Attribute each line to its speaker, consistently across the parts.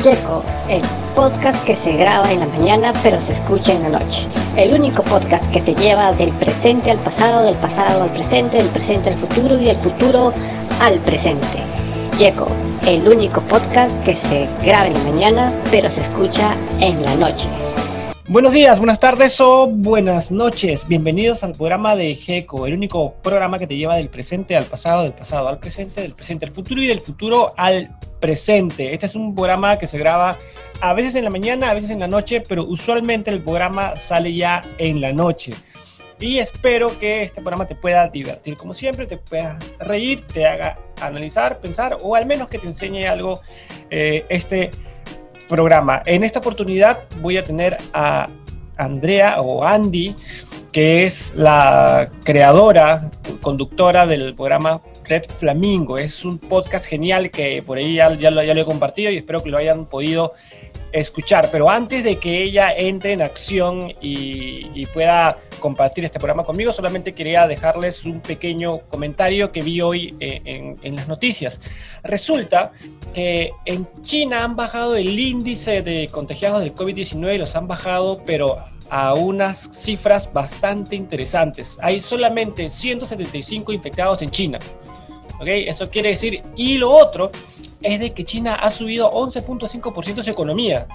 Speaker 1: Checo, el podcast que se graba en la mañana pero se escucha en la noche. El único podcast que te lleva del presente al pasado, del pasado al presente, del presente al futuro y del futuro al presente. Checo, el único podcast que se graba en la mañana pero se escucha en la noche.
Speaker 2: Buenos días, buenas tardes o buenas noches. Bienvenidos al programa de GECO, el único programa que te lleva del presente al pasado, del pasado al presente, del presente al futuro y del futuro al presente. Este es un programa que se graba a veces en la mañana, a veces en la noche, pero usualmente el programa sale ya en la noche. Y espero que este programa te pueda divertir, como siempre, te pueda reír, te haga analizar, pensar o al menos que te enseñe algo eh, este programa. En esta oportunidad voy a tener a Andrea o Andy, que es la creadora, conductora del programa Red Flamingo. Es un podcast genial que por ahí ya, ya, lo, ya lo he compartido y espero que lo hayan podido escuchar. Pero antes de que ella entre en acción y, pueda compartir este programa conmigo, solamente quería dejarles un pequeño comentario que vi hoy eh, en, las noticias. Resulta que en China han bajado el índice de contagiados del COVID-19 los han bajado, pero a unas cifras bastante interesantes. Hay solamente 175 infectados en China. Eso quiere decir, y lo otro es de que China ha subido 11.5% su economía.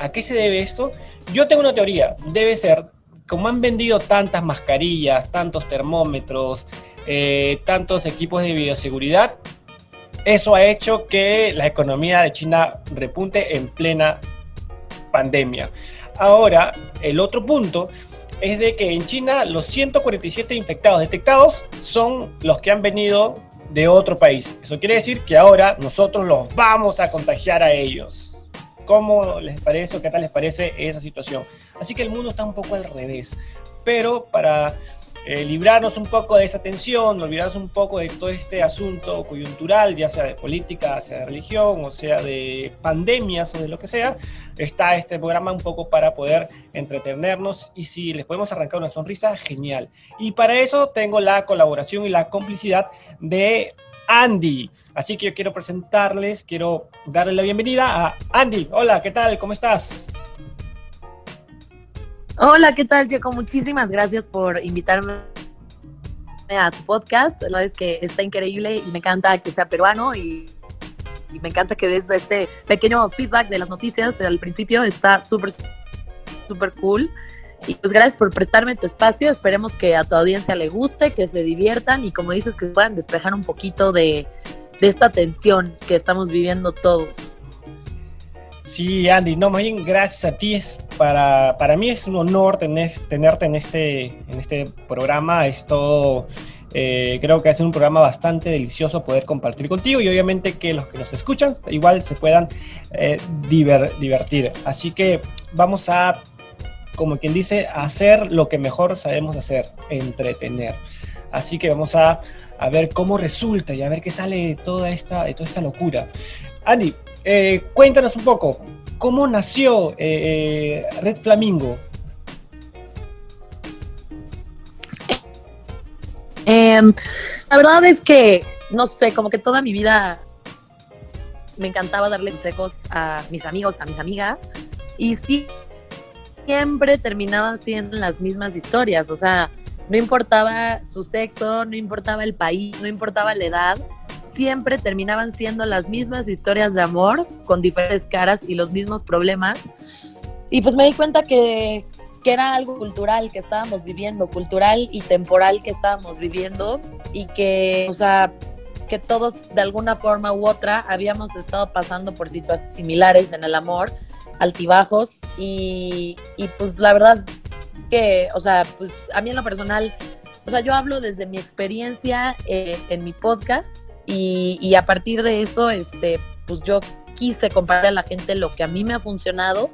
Speaker 2: ¿A qué se debe esto? Yo tengo una teoría, debe ser, como han vendido tantas mascarillas, tantos termómetros, eh, tantos equipos de bioseguridad, eso ha hecho que la economía de China repunte en plena pandemia. Ahora, el otro punto es de que en China los 147 infectados detectados son los que han venido de otro país. Eso quiere decir que ahora nosotros los vamos a contagiar a ellos. ¿Cómo les parece o qué tal les parece esa situación? Así que el mundo está un poco al revés. Pero para eh, librarnos un poco de esa tensión, olvidarnos un poco de todo este asunto coyuntural, ya sea de política, sea de religión, o sea de pandemias o de lo que sea, está este programa un poco para poder entretenernos y si les podemos arrancar una sonrisa, genial. Y para eso tengo la colaboración y la complicidad de Andy. Así que yo quiero presentarles, quiero darle la bienvenida a Andy. Hola, ¿qué tal? ¿Cómo estás?
Speaker 3: Hola, ¿qué tal, Jaco? Muchísimas gracias por invitarme a tu podcast. La verdad es que está increíble y me encanta que sea peruano y, me encanta que des este pequeño feedback de las noticias al principio. Está súper, súper cool. Y pues gracias por prestarme tu espacio. Esperemos que a tu audiencia le guste, que se diviertan y como dices, que puedan despejar un poquito de esta tensión que estamos viviendo todos.
Speaker 2: Sí, Andy, no, más bien gracias a ti. Es para, para mí es un honor tener, tenerte en este, en este programa. Es todo, eh, creo que es un programa bastante delicioso poder compartir contigo y obviamente que los que nos escuchan igual se puedan eh, divertir. Así que vamos a, como quien dice, hacer lo que mejor sabemos hacer, entretener. Así que vamos a, a ver cómo resulta y a ver qué sale toda esta, de toda esta locura. Andy, eh, cuéntanos un poco, ¿cómo nació eh, eh, Red Flamingo?
Speaker 3: Em, la verdad es que, no sé, como que toda mi vida me encantaba darle consejos a mis amigos, a mis amigas, y siempre terminaban siendo las mismas historias, o sea, no importaba su sexo, no importaba el país, no importaba la edad, siempre terminaban siendo las mismas historias de amor con diferentes caras y los mismos problemas. Y pues me di cuenta que, que era algo cultural que estábamos viviendo, cultural y temporal que estábamos viviendo y que, o sea, que todos de alguna forma u otra habíamos estado pasando por situaciones similares en el amor, altibajos y, y pues la verdad que, o sea, pues a mí en lo personal, o sea, yo hablo desde mi experiencia eh, en mi podcast y, a partir de eso, este, pues yo quise compartir a la gente lo que a mí me ha funcionado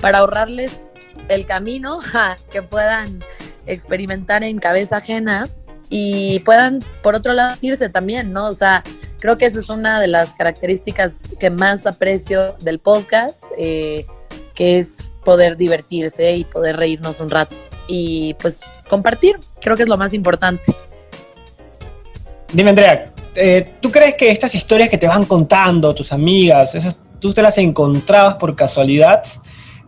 Speaker 3: para ahorrarles el camino que puedan experimentar en cabeza ajena y puedan, por otro lado, irse también, ¿no? O sea, creo que esa es una de las características que más aprecio del podcast, eh, que es poder divertirse y poder reírnos un rato y pues compartir, creo que es lo más importante.
Speaker 2: Dime, Andrea, eh, ¿tú crees que estas historias que te van contando tus amigas, esas tú te las encontrabas por casualidad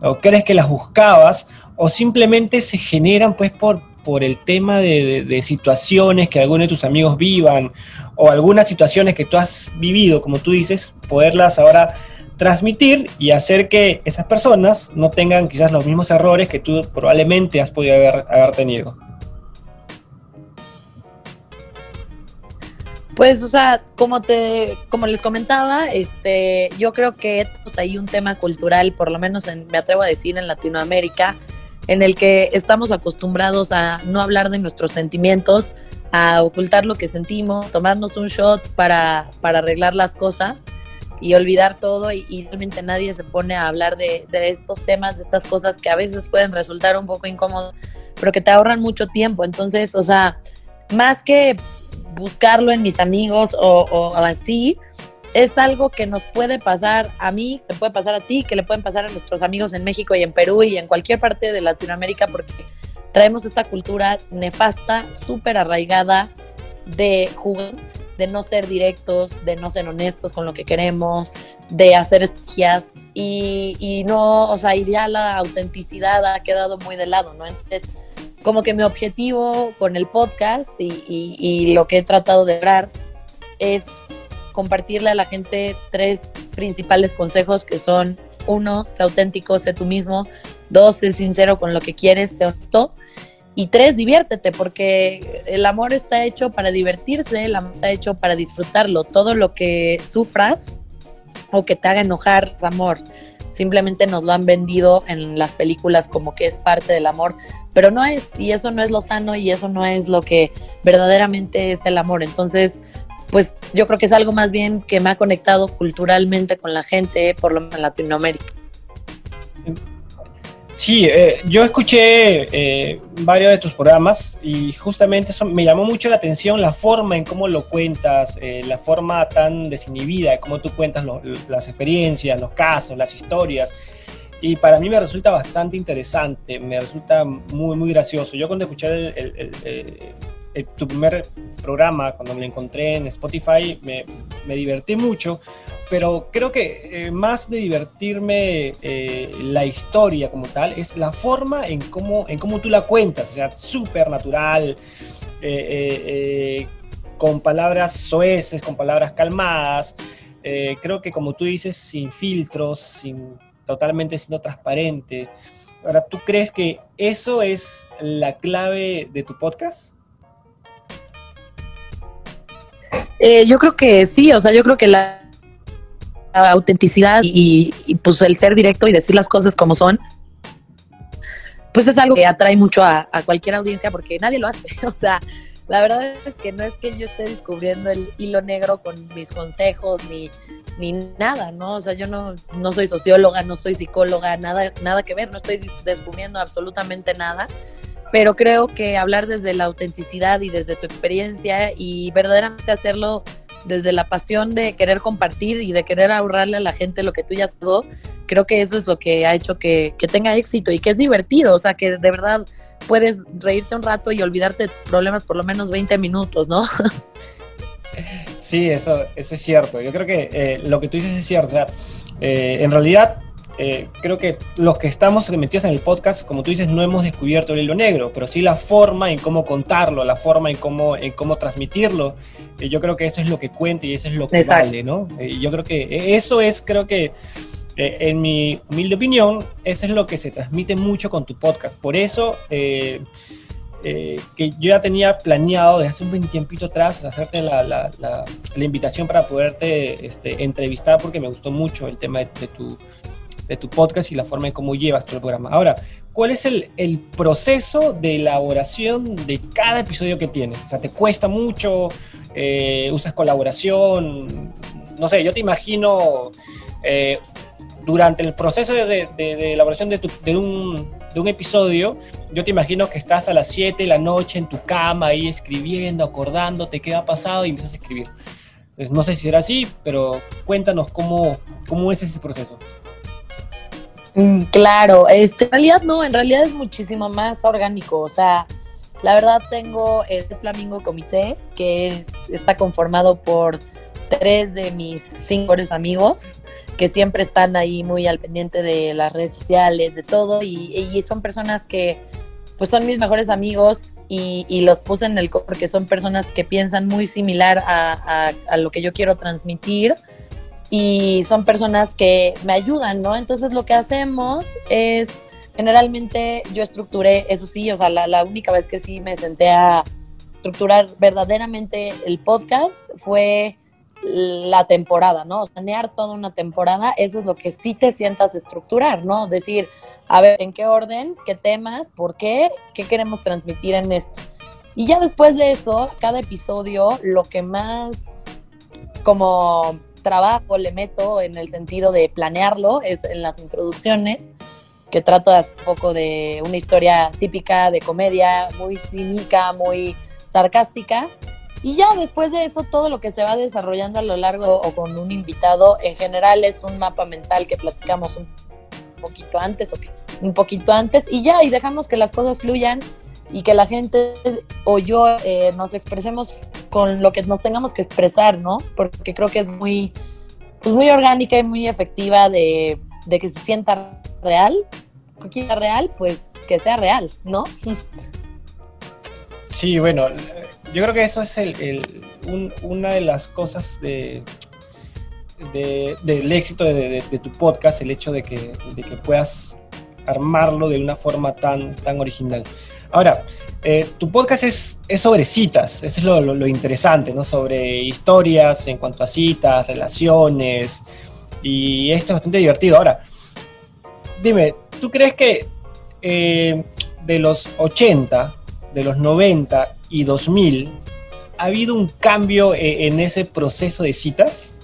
Speaker 2: o crees que las buscabas o simplemente se generan pues por, por el tema de, situaciones que algunos de tus amigos vivan o algunas situaciones que tú has vivido, como tú dices, poderlas ahora transmitir y hacer que esas personas no tengan quizás los mismos errores que tú probablemente has podido haber, haber tenido.
Speaker 3: Pues, o sea, como te, como les comentaba, este, yo creo que pues, hay un tema cultural, por lo menos en, me atrevo a decir en Latinoamérica, en el que estamos acostumbrados a no hablar de nuestros sentimientos, a ocultar lo que sentimos, tomarnos un shot para, para arreglar las cosas y olvidar todo y, realmente nadie se pone a hablar de, de, estos temas, de estas cosas que a veces pueden resultar un poco incómodos, pero que te ahorran mucho tiempo. Entonces, o sea, más que buscarlo en mis amigos o, así, es algo que nos puede pasar a mí, que puede pasar a ti, que le pueden pasar a nuestros amigos en México y en Perú y en cualquier parte de Latinoamérica, porque traemos esta cultura nefasta, súper arraigada de jugar, de no ser directos, de no ser honestos con lo que queremos, de hacer estrategias y, y no, o sea, ya la autenticidad ha quedado muy de lado, ¿no? Entonces, como que mi objetivo con el podcast y, lo que he tratado de lograr es compartirle a la gente tres principales consejos que son, uno, sé auténtico, sé tú mismo, dos, sé sincero con lo que quieres, sé honesto, y tres, diviértete, porque el amor está hecho para divertirse, el amor está hecho para disfrutarlo. Todo lo que sufras o que te haga enojar es amor. Simplemente nos lo han vendido en las películas como que es parte del amor, pero no es, y eso no es lo sano y eso no es lo que verdaderamente es el amor. Entonces, pues yo creo que es algo más bien que me ha conectado culturalmente con la gente, por lo menos en Latinoamérica.
Speaker 2: Sí, eh, yo escuché eh, varios de tus programas y justamente eso me llamó mucho la atención la forma en cómo lo cuentas, eh, la forma tan desinhibida de cómo tú cuentas las experiencias, los casos, las historias y para mí me resulta bastante interesante, me resulta muy, muy gracioso. Yo cuando escuché el, tu primer programa, cuando me lo encontré en Spotify, me divertí mucho, pero creo que eh, más de divertirme eh, la historia como tal, es la forma en cómo, en cómo tú la cuentas, o sea, súper natural, eh, con palabras soeces, con palabras calmadas. creo que como tú dices, sin filtros, sin totalmente siendo transparente. Ahora, ¿tú crees que eso es la clave de tu podcast?
Speaker 3: Yo creo que sí, o sea, yo creo que la, autenticidad y, pues el ser directo y decir las cosas como son, pues es algo que atrae mucho a, a cualquier audiencia porque nadie lo hace. O sea, la verdad es que no es que yo esté descubriendo el hilo negro con mis consejos ni, ni nada, ¿no? O sea, yo no, no soy socióloga, no soy psicóloga, nada, nada que ver, no estoy descubriendo absolutamente nada, pero creo que hablar desde la autenticidad y desde tu experiencia y verdaderamente hacerlo desde la pasión de querer compartir y de querer ahorrarle a la gente lo que tú ya has dado, creo que eso es lo que ha hecho que, que tenga éxito y que es divertido, o sea, que de verdad puedes reírte un rato y olvidarte de tus problemas por lo menos 20 minutos, ¿no?
Speaker 2: Sí, eso, eso es cierto. Yo creo que eh, lo que tú dices es cierto. Eh, en realidad, eh, creo que los que estamos metidos en el podcast, como tú dices, no hemos descubierto el hilo negro, pero sí la forma en cómo contarlo, la forma en cómo, en cómo transmitirlo. yo creo que eso es lo que cuenta y eso es lo que vale, ¿no? yo creo que eso es, creo que, en mi humilde opinión, eso es lo que se transmite mucho con tu podcast. Por eso eh, que yo ya tenía planeado desde hace un buen tiempito atrás hacerte la, la, la, invitación para poderte este, entrevistar porque me gustó mucho el tema de, tu, de tu podcast y la forma en cómo llevas tu programa. Ahora, ¿cuál es el, el, proceso de elaboración de cada episodio que tienes? O sea, ¿te cuesta mucho? Eh, ¿Usas colaboración? No sé, yo te imagino eh, durante el proceso de, de, elaboración de, un, de un episodio, yo te imagino que estás a las 7 de la noche en tu cama ahí escribiendo, acordándote qué ha pasado y empiezas a escribir. Entonces, no sé si será así, pero cuéntanos cómo, cómo es ese proceso.
Speaker 3: Mm, claro, este, en realidad no, en realidad es muchísimo más orgánico. O sea, la verdad tengo el Flamingo Comité, que está conformado por tres de mis cinco amigos que siempre están ahí muy al pendiente de las redes sociales, de todo, y, son personas que pues son mis mejores amigos y, los puse en el porque son personas que piensan muy similar a, lo que yo quiero transmitir y son personas que me ayudan, ¿no? Entonces lo que hacemos es, generalmente yo estructuré, eso sí, o sea, la, la única vez que sí me senté a estructurar verdaderamente el podcast fue la temporada, ¿no? Planear toda una temporada, eso es lo que sí te sientas estructurar, ¿no? Decir, a ver, ¿en qué orden? ¿Qué temas? ¿Por qué? ¿Qué queremos transmitir en esto? Y ya después de eso, cada episodio, lo que más como trabajo le meto en el sentido de planearlo es en las introducciones, que trato de hacer un poco de una historia típica de comedia, muy cínica, muy sarcástica, y ya después de eso, todo lo que se va desarrollando a lo largo o con un invitado, en general es un mapa mental que platicamos un poquito antes o un poquito antes y ya, y dejamos que las cosas fluyan y que la gente o yo eh, nos expresemos con lo que nos tengamos que expresar, ¿no? Porque creo que es muy, pues muy orgánica y muy efectiva de, de que se sienta real. Que real, pues que sea real, ¿no?
Speaker 2: Sí, bueno, yo creo que eso es el, una de las cosas de, del éxito de, tu podcast, el hecho de que, puedas armarlo de una forma tan, tan original. Ahora, eh, tu podcast es, sobre citas, eso es lo, interesante, ¿no? Sobre historias en cuanto a citas, relaciones, y esto es bastante divertido. Ahora, dime, ¿tú crees que eh, de los 80 de los 90 y 2000, ¿ha habido un cambio eh, en ese proceso de citas?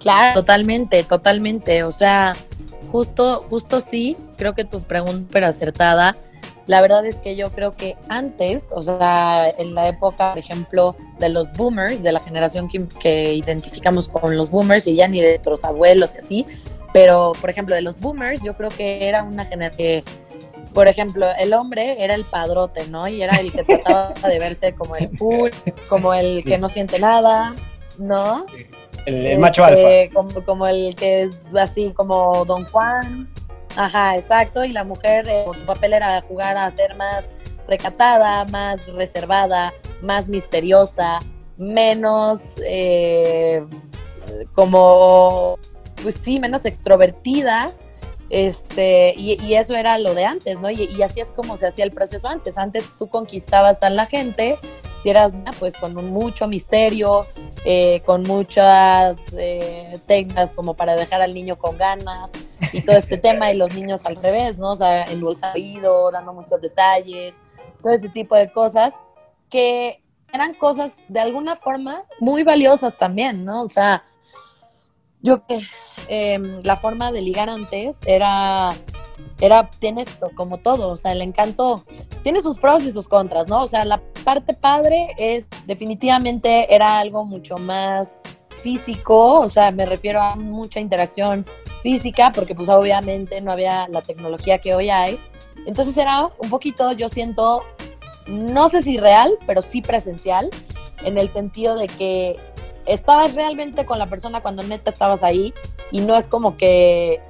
Speaker 3: Claro, totalmente, totalmente. O sea, justo, justo sí, creo que tu pregunta era acertada. La verdad es que yo creo que antes, o sea, en la época, por ejemplo, de los boomers, de la generación que, que identificamos con los boomers y ya ni de nuestros abuelos y así, pero, por ejemplo, de los boomers, yo creo que era una generación que, por ejemplo, el hombre era el padrote, ¿no? Y era el que trataba de verse como el cool, como el que no siente nada, ¿no?
Speaker 2: El, macho alfa.
Speaker 3: Este, como, como, el que es así como Don Juan. Ajá, exacto. Y la mujer, eh, su papel era jugar a ser más recatada, más reservada, más misteriosa, menos eh, como pues sí, menos extrovertida, este, y, eso era lo de antes, ¿no? Y, así es como se hacía el proceso antes. Antes tú conquistabas a la gente, si eras, pues, con mucho misterio, eh, con muchas eh, técnicas como para dejar al niño con ganas y todo este tema, y los niños al revés, ¿no? O sea, oído, dando muchos detalles, todo ese tipo de cosas que eran cosas de alguna forma muy valiosas también, ¿no? O sea, yo que em, la forma de ligar antes era, era, tiene esto, como todo, o sea, el encanto tiene sus pros y sus contras, ¿no? O sea, la parte padre es definitivamente era algo mucho más físico, o sea, me refiero a mucha interacción física, porque pues obviamente no había la tecnología que hoy hay. Entonces era un poquito, yo siento, no sé si real, pero sí presencial, en el sentido de que estabas realmente con la persona cuando neta estabas ahí y no es como que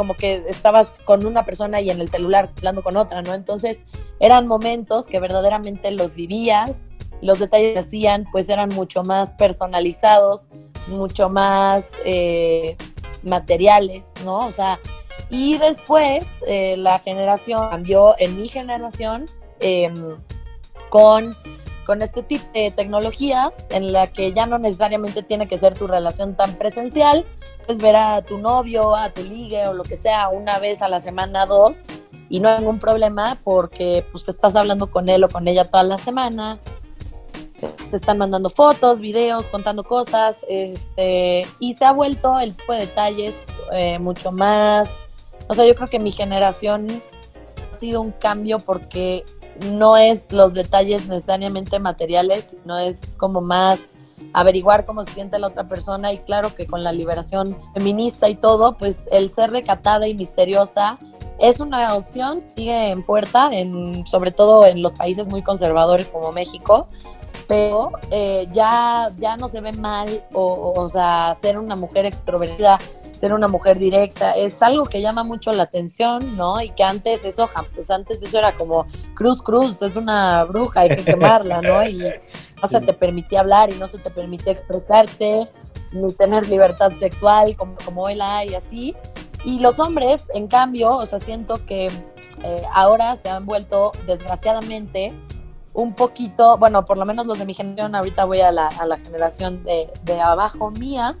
Speaker 3: como que estabas con una persona y en el celular hablando con otra, ¿no? Entonces eran momentos que verdaderamente los vivías, los detalles que hacían pues eran mucho más personalizados, mucho más eh, materiales, ¿no? O sea, y después eh, la generación cambió en mi generación em, con con este tipo de tecnologías en la que ya no necesariamente tiene que ser tu relación tan presencial, puedes ver a tu novio, a tu ligue o lo que sea una vez a la semana, dos, y no hay ningún problema porque pues te estás hablando con él o con ella toda la semana, se están mandando fotos, videos, contando cosas, este, y se ha vuelto el tipo de detalles eh, mucho más, o sea, yo creo que mi generación ha sido un cambio porque no es los detalles necesariamente materiales, no es como más averiguar cómo se siente la otra persona. Y claro que con la liberación feminista y todo, pues el ser recatada y misteriosa es una opción, sigue en puerta, en, sobre todo en los países muy conservadores como México, pero eh, ya, ya no se ve mal, o, o, sea, ser una mujer extrovertida, ser una mujer directa, es algo que llama mucho la atención, ¿no? Y que antes eso, pues antes eso era como Cruz Cruz, es una bruja, hay que quemarla, ¿no? Y no se te permitía hablar y no se te permitía expresarte, ni tener libertad sexual como, como la hay, así. Y los hombres, en cambio, o sea, siento que eh, ahora se han vuelto, desgraciadamente, un poquito, bueno, por lo menos los de mi generación, ahorita voy a la, a la generación de, de, abajo mía,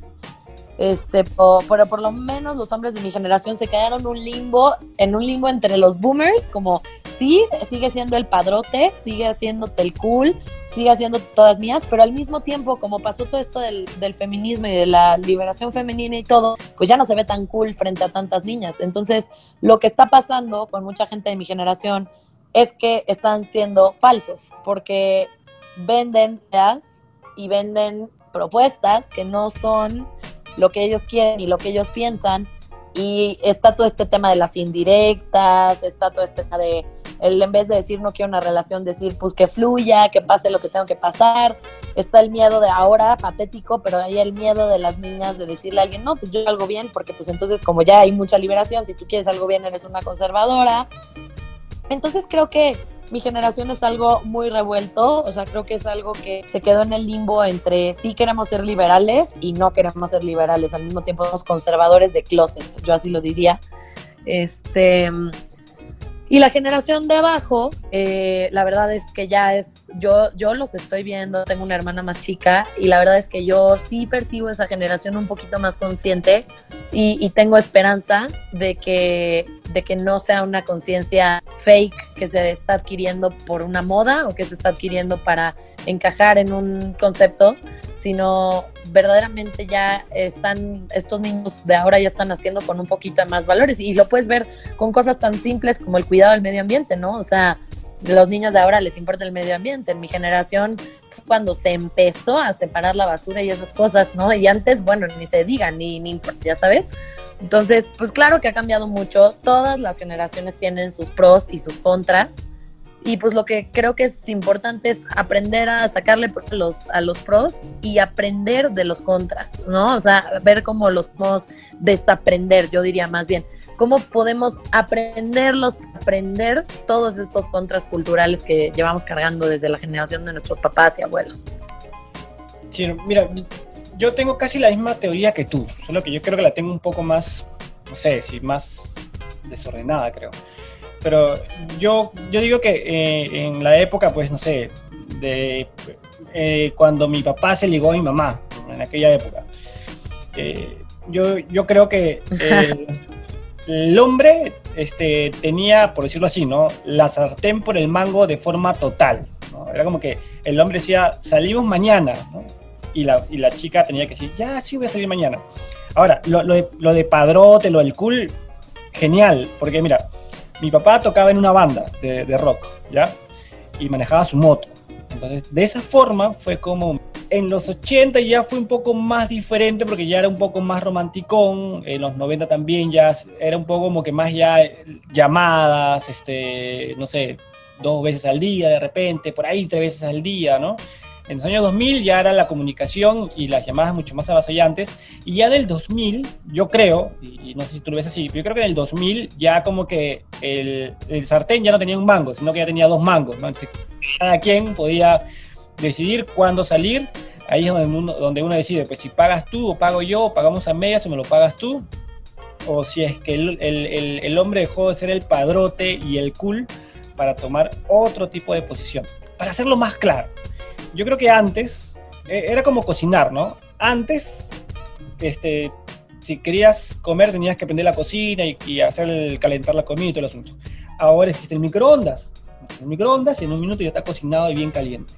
Speaker 3: este, pero por lo menos los hombres de mi generación se quedaron un limbo, en un limbo entre los boomers, como sí, sigue siendo el padrote, sigue haciéndote el cool, sigue haciendo todas mías, pero al mismo tiempo, como pasó todo esto del, del, feminismo y de la liberación femenina y todo, pues ya no se ve tan cool frente a tantas niñas. Entonces, lo que está pasando con mucha gente de mi generación es que están siendo falsos, porque venden ideas y venden propuestas que no son lo que ellos quieren y lo que ellos piensan. Y está todo este tema de las indirectas, está todo este tema de, el, en vez de decir no quiero una relación, decir pues que fluya, que pase lo que tengo que pasar. Está el miedo de ahora, patético, pero hay el miedo de las niñas de decirle a alguien, no, pues yo algo bien, porque pues entonces como ya hay mucha liberación, si tú quieres algo bien eres una conservadora. Entonces creo que mi generación es algo muy revuelto, o sea, creo que es algo que se quedó en el limbo entre sí queremos ser liberales y no queremos ser liberales, al mismo tiempo somos conservadores de closet, yo así lo diría. Este, y la generación de abajo, eh, la verdad es que ya es, yo, yo los estoy viendo, tengo una hermana más chica y la verdad es que yo sí percibo esa generación un poquito más consciente y, tengo esperanza de que, de que no sea una conciencia fake que se está adquiriendo por una moda o que se está adquiriendo para encajar en un concepto, sino verdaderamente ya están, estos niños de ahora ya están haciendo con un poquito más valores y lo puedes ver con cosas tan simples como el cuidado del medio ambiente, ¿no? O sea, los niños de ahora les importa el medio ambiente. En mi generación fue cuando se empezó a separar la basura y esas cosas, ¿no? Y antes, bueno, ni se diga, ni, ni ya sabes. Entonces, pues claro que ha cambiado mucho. Todas las generaciones tienen sus pros y sus contras y pues lo que creo que es importante es aprender a sacarle los, a los pros y aprender de los contras, ¿no? O sea, ver cómo los podemos desaprender, yo diría más bien, cómo podemos aprenderlos, aprender todos estos contras culturales que llevamos cargando desde la generación de nuestros papás y abuelos.
Speaker 2: Sí, mira, yo tengo casi la misma teoría que tú, solo que yo creo que la tengo un poco más, no sé, si más desordenada, creo pero yo, yo digo que eh, en la época, pues no sé, de eh, cuando mi papá se ligó a mi mamá, en aquella época, eh, yo, yo creo que el hombre este, tenía, por decirlo así, ¿no? La sartén por el mango de forma total. Era como que el hombre decía, salimos mañana, ¿no? y, la, y la chica tenía que decir, ya, sí voy a salir mañana. Ahora, lo, lo, de, lo de padrote, lo del cool, genial, porque mira, mi papá tocaba en una banda de, de, rock, ¿ya? Y manejaba su moto. Entonces, de esa forma fue como... En los 80 ya fue un poco más diferente porque ya era un poco más romanticón, en los 90 también ya era un poco como que más ya llamadas, este, no sé, dos veces al día de repente, por ahí tres veces al día, ¿no? En los años 2000 ya era la comunicación y las llamadas mucho más avasallantes. Y ya del 2000, yo creo, y, no sé si tú lo ves así, yo creo que en el 2000 ya como que el, sartén ya no tenía un mango, sino que ya tenía dos mangos. ¿no? Cada quien podía decidir cuándo salir. Ahí es donde uno, donde uno decide, pues si pagas tú o pago yo, o pagamos a medias o me lo pagas tú. O si es que el, el, el, hombre dejó de ser el padrote y el cool para tomar otro tipo de posición. Para hacerlo más claro yo creo que antes eh, era como cocinar, ¿no? Antes, este, si querías comer tenías que prender la cocina y, y hacer el, calentar la comida y todo el asunto. Ahora existe el microondas. El microondas y en un minuto ya está cocinado y bien caliente.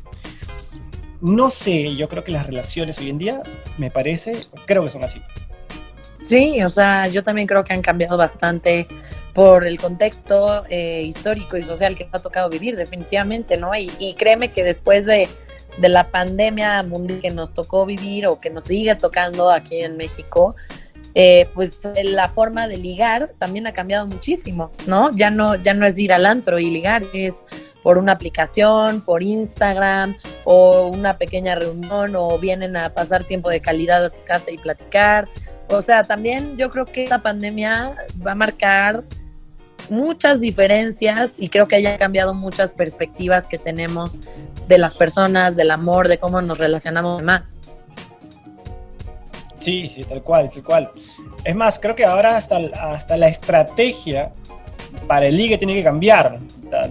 Speaker 2: No sé, yo creo que las relaciones hoy en día, me parece, creo que son así.
Speaker 3: Sí, o sea, yo también creo que han cambiado bastante por el contexto eh, histórico y social que ha tocado vivir, definitivamente, ¿no? Y, créeme que después de, de la pandemia mundial que nos tocó vivir o que nos sigue tocando aquí en México, eh, pues la forma de ligar también ha cambiado muchísimo, ¿no? Ya no, ya no es ir al antro y ligar, es por una aplicación, por Instagram o una pequeña reunión o vienen a pasar tiempo de calidad a tu casa y platicar. O sea, también yo creo que esta pandemia va a marcar muchas diferencias y creo que haya cambiado muchas perspectivas que tenemos de las personas, del amor, de cómo nos relacionamos más.
Speaker 2: Sí, sí, tal cual, tal cual. Es más, creo que ahora hasta, hasta la estrategia para el ligue tiene que cambiar,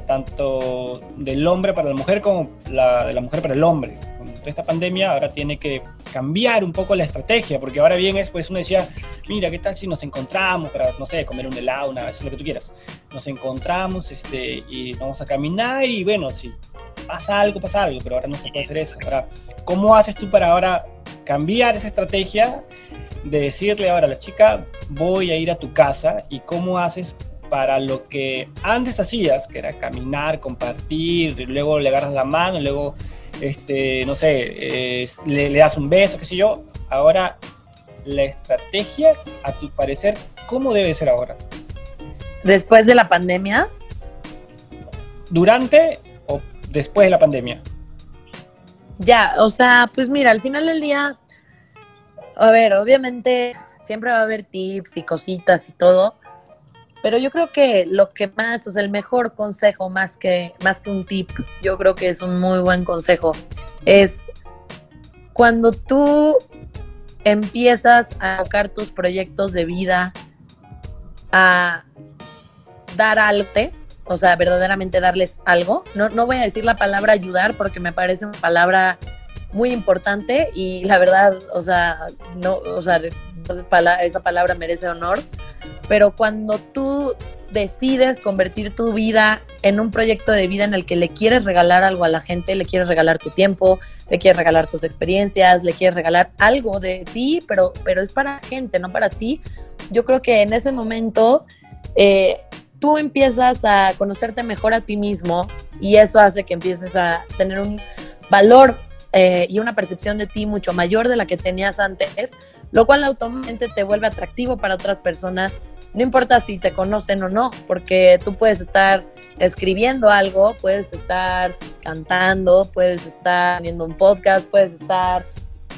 Speaker 2: tanto del hombre para la mujer como la, de la mujer para el hombre. Con esta pandemia ahora tiene que cambiar un poco la estrategia, porque ahora bien es, pues uno decía, mira, ¿qué tal si nos encontramos para, no sé, comer un helado, una lo que tú quieras? Nos encontramos este, y vamos a caminar y bueno, si pasa algo, pasa algo, pero ahora no se puede hacer eso. Ahora, ¿cómo haces tú para ahora cambiar esa estrategia de decirle ahora a la chica, voy a ir a tu casa y cómo haces para lo que antes hacías, que era caminar, compartir, luego le agarras la mano, luego, este, no sé, le, das un beso, qué sé yo. Ahora, la estrategia, a tu parecer, ¿cómo debe ser ahora?
Speaker 3: Después de la pandemia.
Speaker 2: ¿Durante o después de la pandemia?
Speaker 3: Ya, o sea, pues mira, al final del día, a ver, obviamente siempre va a haber tips y cositas y todo, pero yo creo que lo que más, o sea, el mejor consejo más que, más que un tip, yo creo que es un muy buen consejo, es cuando tú empiezas a tocar tus proyectos de vida, a dar algo, o sea, verdaderamente darles algo. No, no voy a decir la palabra ayudar porque me parece una palabra muy importante y la verdad, o sea, no, o sea, esa palabra merece honor, pero cuando tú decides convertir tu vida en un proyecto de vida en el que le quieres regalar algo a la gente, le quieres regalar tu tiempo, le quieres regalar tus experiencias, le quieres regalar algo de ti, pero, pero es para gente, no para ti. Yo creo que en ese momento eh, tú empiezas a conocerte mejor a ti mismo y eso hace que empieces a tener un valor eh, y una percepción de ti mucho mayor de la que tenías antes, lo cual automáticamente te vuelve atractivo para otras personas, no importa si te conocen o no, porque tú puedes estar escribiendo algo, puedes estar cantando, puedes estar viendo un podcast, puedes estar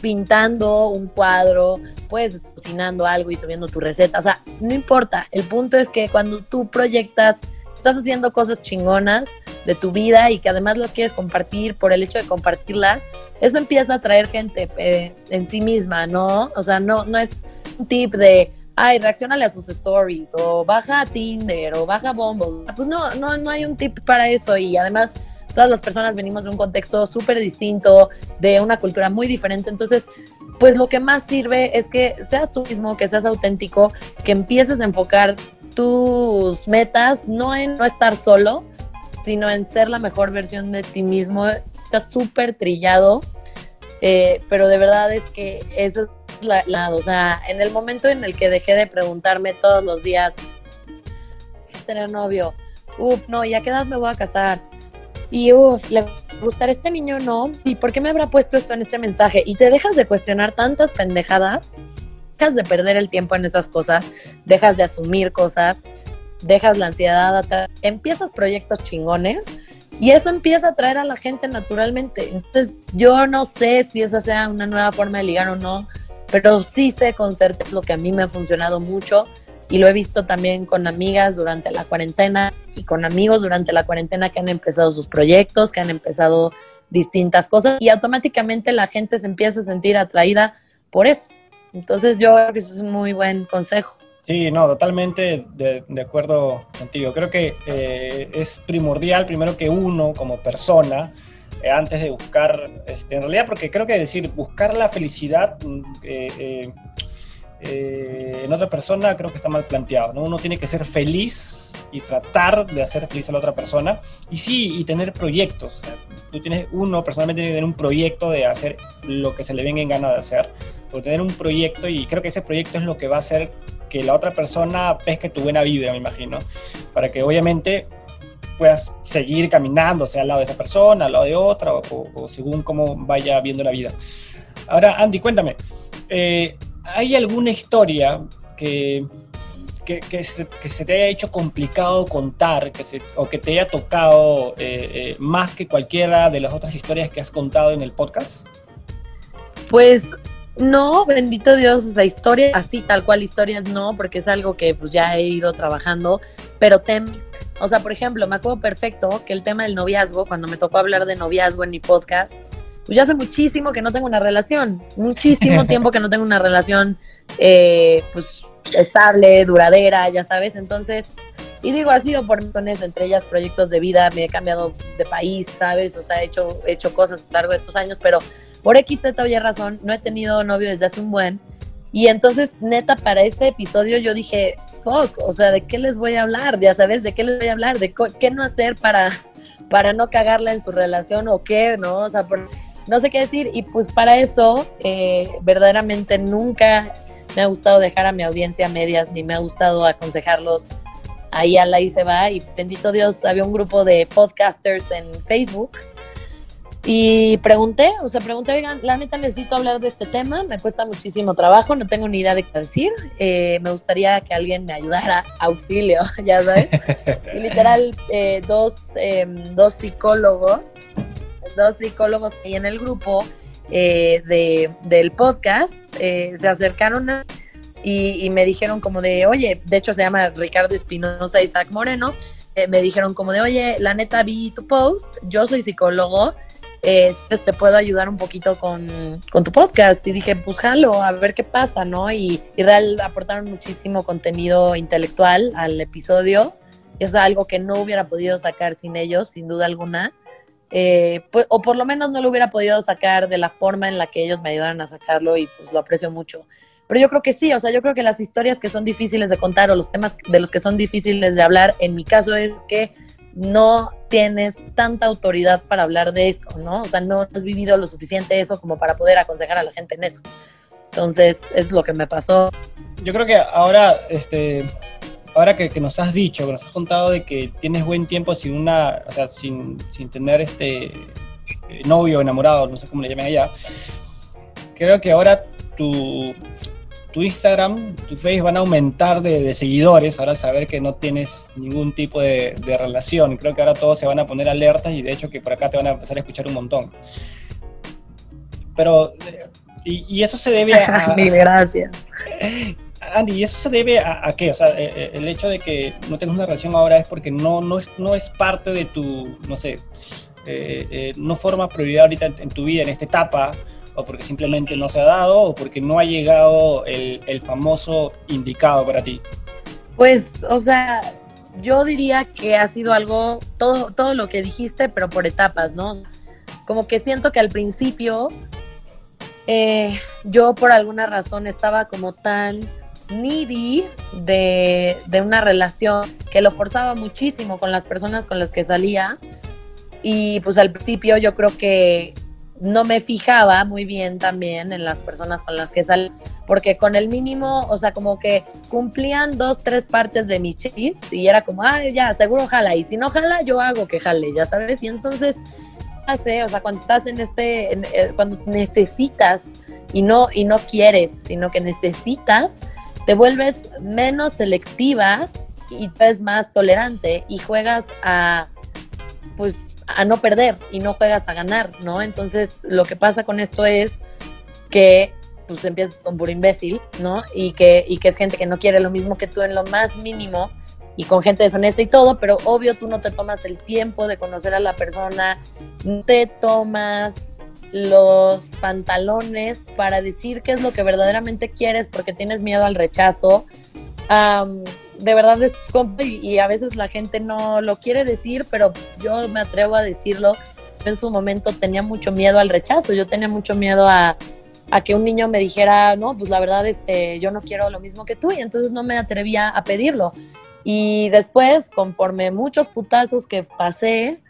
Speaker 3: pintando un cuadro, puedes estar cocinando algo y subiendo tu receta, o sea, no importa, el punto es que cuando tú proyectas, estás haciendo cosas chingonas, de tu vida y que además las quieres compartir por el hecho de compartirlas, eso empieza a atraer gente eh, en sí misma, ¿no? O sea, no, no es un tip de, ay, reaccionale a sus stories o baja a Tinder o baja a Bumble. Pues no, no, no hay un tip para eso y además todas las personas venimos de un contexto súper distinto, de una cultura muy diferente, entonces pues lo que más sirve es que seas tú mismo, que seas auténtico, que empieces a enfocar tus metas no en no estar solo, sino en ser la mejor versión de ti mismo. Está súper trillado, eh, pero de verdad es que eso es la, la, o sea, en el momento en el que dejé de preguntarme todos los días, tener novio, uff, no, ¿y a qué edad me voy a casar? Y uff, ¿le gustará este niño no? ¿Y por qué me habrá puesto esto en este mensaje? Y te dejas de cuestionar tantas pendejadas, dejas de perder el tiempo en esas cosas, dejas de asumir cosas dejas la ansiedad, empiezas proyectos chingones y eso empieza a atraer a la gente naturalmente. Entonces, yo no sé si esa sea una nueva forma de ligar o no, pero sí sé con certeza lo que a mí me ha funcionado mucho y lo he visto también con amigas durante la cuarentena y con amigos durante la cuarentena que han empezado sus proyectos, que han empezado distintas cosas y automáticamente la gente se empieza a sentir atraída por eso. Entonces yo creo que eso es un muy buen consejo.
Speaker 2: Sí, no, totalmente de, acuerdo contigo. Creo que eh, es primordial, primero que uno como persona, eh, antes de buscar, este, en realidad, porque creo que decir buscar la felicidad mm, eh, en otra persona creo que está mal planteado. ¿no? Uno tiene que ser feliz y tratar de hacer feliz a la otra persona. Y sí, y tener proyectos. tú tienes, uno personalmente tiene que tener un proyecto de hacer lo que se le venga en gana de hacer. Por tener un proyecto y creo que ese proyecto es lo que va a hacer que la otra persona pesque tu buena vibra, me imagino, para que obviamente puedas seguir caminando, sea al lado de esa persona, al lado de otra, o, según cómo vaya viendo la vida. Ahora, Andy, cuéntame, eh, ¿hay alguna historia que, que, que, se, que, se, te haya hecho complicado contar que se, o que te haya tocado eh, eh, más que cualquiera de las otras historias que has contado en el podcast?
Speaker 3: Pues no, bendito Dios, o sea, historias así, tal cual historias no, porque es algo que pues ya he ido trabajando, pero tem, o sea, por ejemplo, me acuerdo perfecto que el tema del noviazgo, cuando me tocó hablar de noviazgo en mi podcast, pues ya hace muchísimo que no tengo una relación, muchísimo tiempo que no tengo una relación, eh, pues estable, duradera, ya sabes, entonces, y digo, ha sido por razones, entre ellas proyectos de vida, me he cambiado de país, ¿sabes? O sea, he hecho, he hecho cosas a lo largo de estos años, pero por X, Z o Y razón, no he tenido novio desde hace un buen. Y entonces, neta, para este episodio yo dije, fuck, o sea, ¿de qué les voy a hablar? Ya sabes, ¿de qué les voy a hablar? ¿De qué no hacer para, para no cagarla en su relación o qué, no? O sea, no sé qué decir. Y pues para eso, eh, verdaderamente nunca me ha gustado dejar a mi audiencia a medias, ni me ha gustado aconsejarlos ahí a la y se va. Y bendito Dios, había un grupo de podcasters en Facebook y pregunté, o sea, pregunté, oigan, la neta necesito hablar de este tema, me cuesta muchísimo trabajo, no tengo ni idea de qué decir, eh, me gustaría que alguien me ayudara, auxilio, ya sabes. Y literal, eh, dos, em, dos psicólogos, dos psicólogos ahí en el grupo eh, de, del podcast, se acercaron y, y, me dijeron como de, oye, de hecho se llama Ricardo Espinosa Isaac Moreno, me dijeron como de, oye, la neta vi tu post, yo soy psicólogo, este, te puedo ayudar un poquito con, tu podcast. Y dije, pues jalo, a ver qué pasa, ¿no? Y, y real aportaron muchísimo contenido intelectual al episodio. Es algo que no hubiera podido sacar sin ellos, sin duda alguna. Eh, pues, o por lo menos no lo hubiera podido sacar de la forma en la que ellos me ayudaron a sacarlo y pues lo aprecio mucho. Pero yo creo que sí, o sea, yo creo que las historias que son difíciles de contar o los temas de los que son difíciles de hablar, en mi caso es que no tienes tanta autoridad para hablar de eso, ¿no? O sea, no has vivido lo suficiente eso como para poder aconsejar a la gente en eso. Entonces, es lo que me pasó.
Speaker 2: Yo creo que ahora, este, ahora que, nos has dicho, que nos has contado de que tienes buen tiempo sin una, o sea, sin, sin tener este eh, novio, enamorado, no sé cómo le llamen allá, creo que ahora tu, tu Instagram, tu Face van a aumentar de, seguidores, ahora saber que no tienes ningún tipo de, relación. Creo que ahora todos se van a poner alertas y de hecho que por acá te van a empezar a escuchar un montón. Pero, y, eso se debe
Speaker 3: a... Mil gracias.
Speaker 2: Andy, ¿y eso se debe a, qué? O sea, eh, eh, el hecho de que no tengas una relación ahora es porque no, no, es, no es parte de tu, no sé, eh, no forma prioridad ahorita en tu vida, en esta etapa, o porque simplemente no se ha dado o porque no ha llegado el, famoso indicado para ti?
Speaker 3: Pues, o sea, yo diría que ha sido algo, todo, todo lo que dijiste, pero por etapas, ¿no? Como que siento que al principio eh, yo por alguna razón estaba como tan needy de, de, una relación que lo forzaba muchísimo con las personas con las que salía. Y pues al principio yo creo que no me fijaba muy bien también en las personas con las que salí, porque con el mínimo, o sea, como que cumplían dos, tres partes de mi chiste y era como, ah, ya, seguro jala, y si no jala, yo hago que jale, ya sabes, y entonces, hace, o sea, cuando estás en este, eh, cuando necesitas y no, y no quieres, sino que necesitas, te vuelves menos selectiva y es más tolerante y juegas a, pues, a no perder y no juegas a ganar, ¿no? Entonces, lo que pasa con esto es que pues empiezas con puro imbécil, ¿no? Y que, y que es gente que no quiere lo mismo que tú en lo más mínimo y con gente deshonesta y todo, pero obvio tú no te tomas el tiempo de conocer a la persona, te tomas los pantalones para decir qué es lo que verdaderamente quieres porque tienes miedo al rechazo de verdad es y, a veces la gente no lo quiere decir, pero yo me atrevo a decirlo. En su momento tenía mucho miedo al rechazo, yo tenía mucho miedo a, que un niño me dijera, no, pues la verdad, este, yo no quiero lo mismo que tú, y entonces no me atrevía a pedirlo. Y después, conforme muchos putazos que pasé,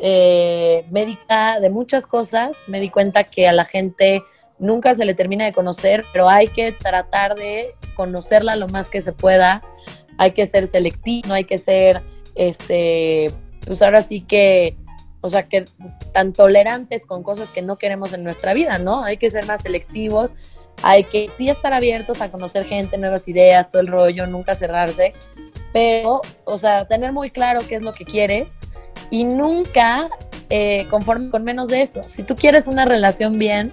Speaker 3: eh, médica de muchas cosas, me di cuenta que a la gente nunca se le termina de conocer, pero hay que tratar de conocerla lo más que se pueda hay que ser selectivo, hay que ser, este, pues ahora sí que, o sea, que tan tolerantes con cosas que no queremos en nuestra vida, ¿no? Hay que ser más selectivos hay que sí estar abiertos a conocer gente, nuevas ideas, todo el rollo, nunca cerrarse, pero, o sea, tener muy claro qué es lo que quieres y nunca eh, conforme con menos de eso. Si tú quieres una relación bien,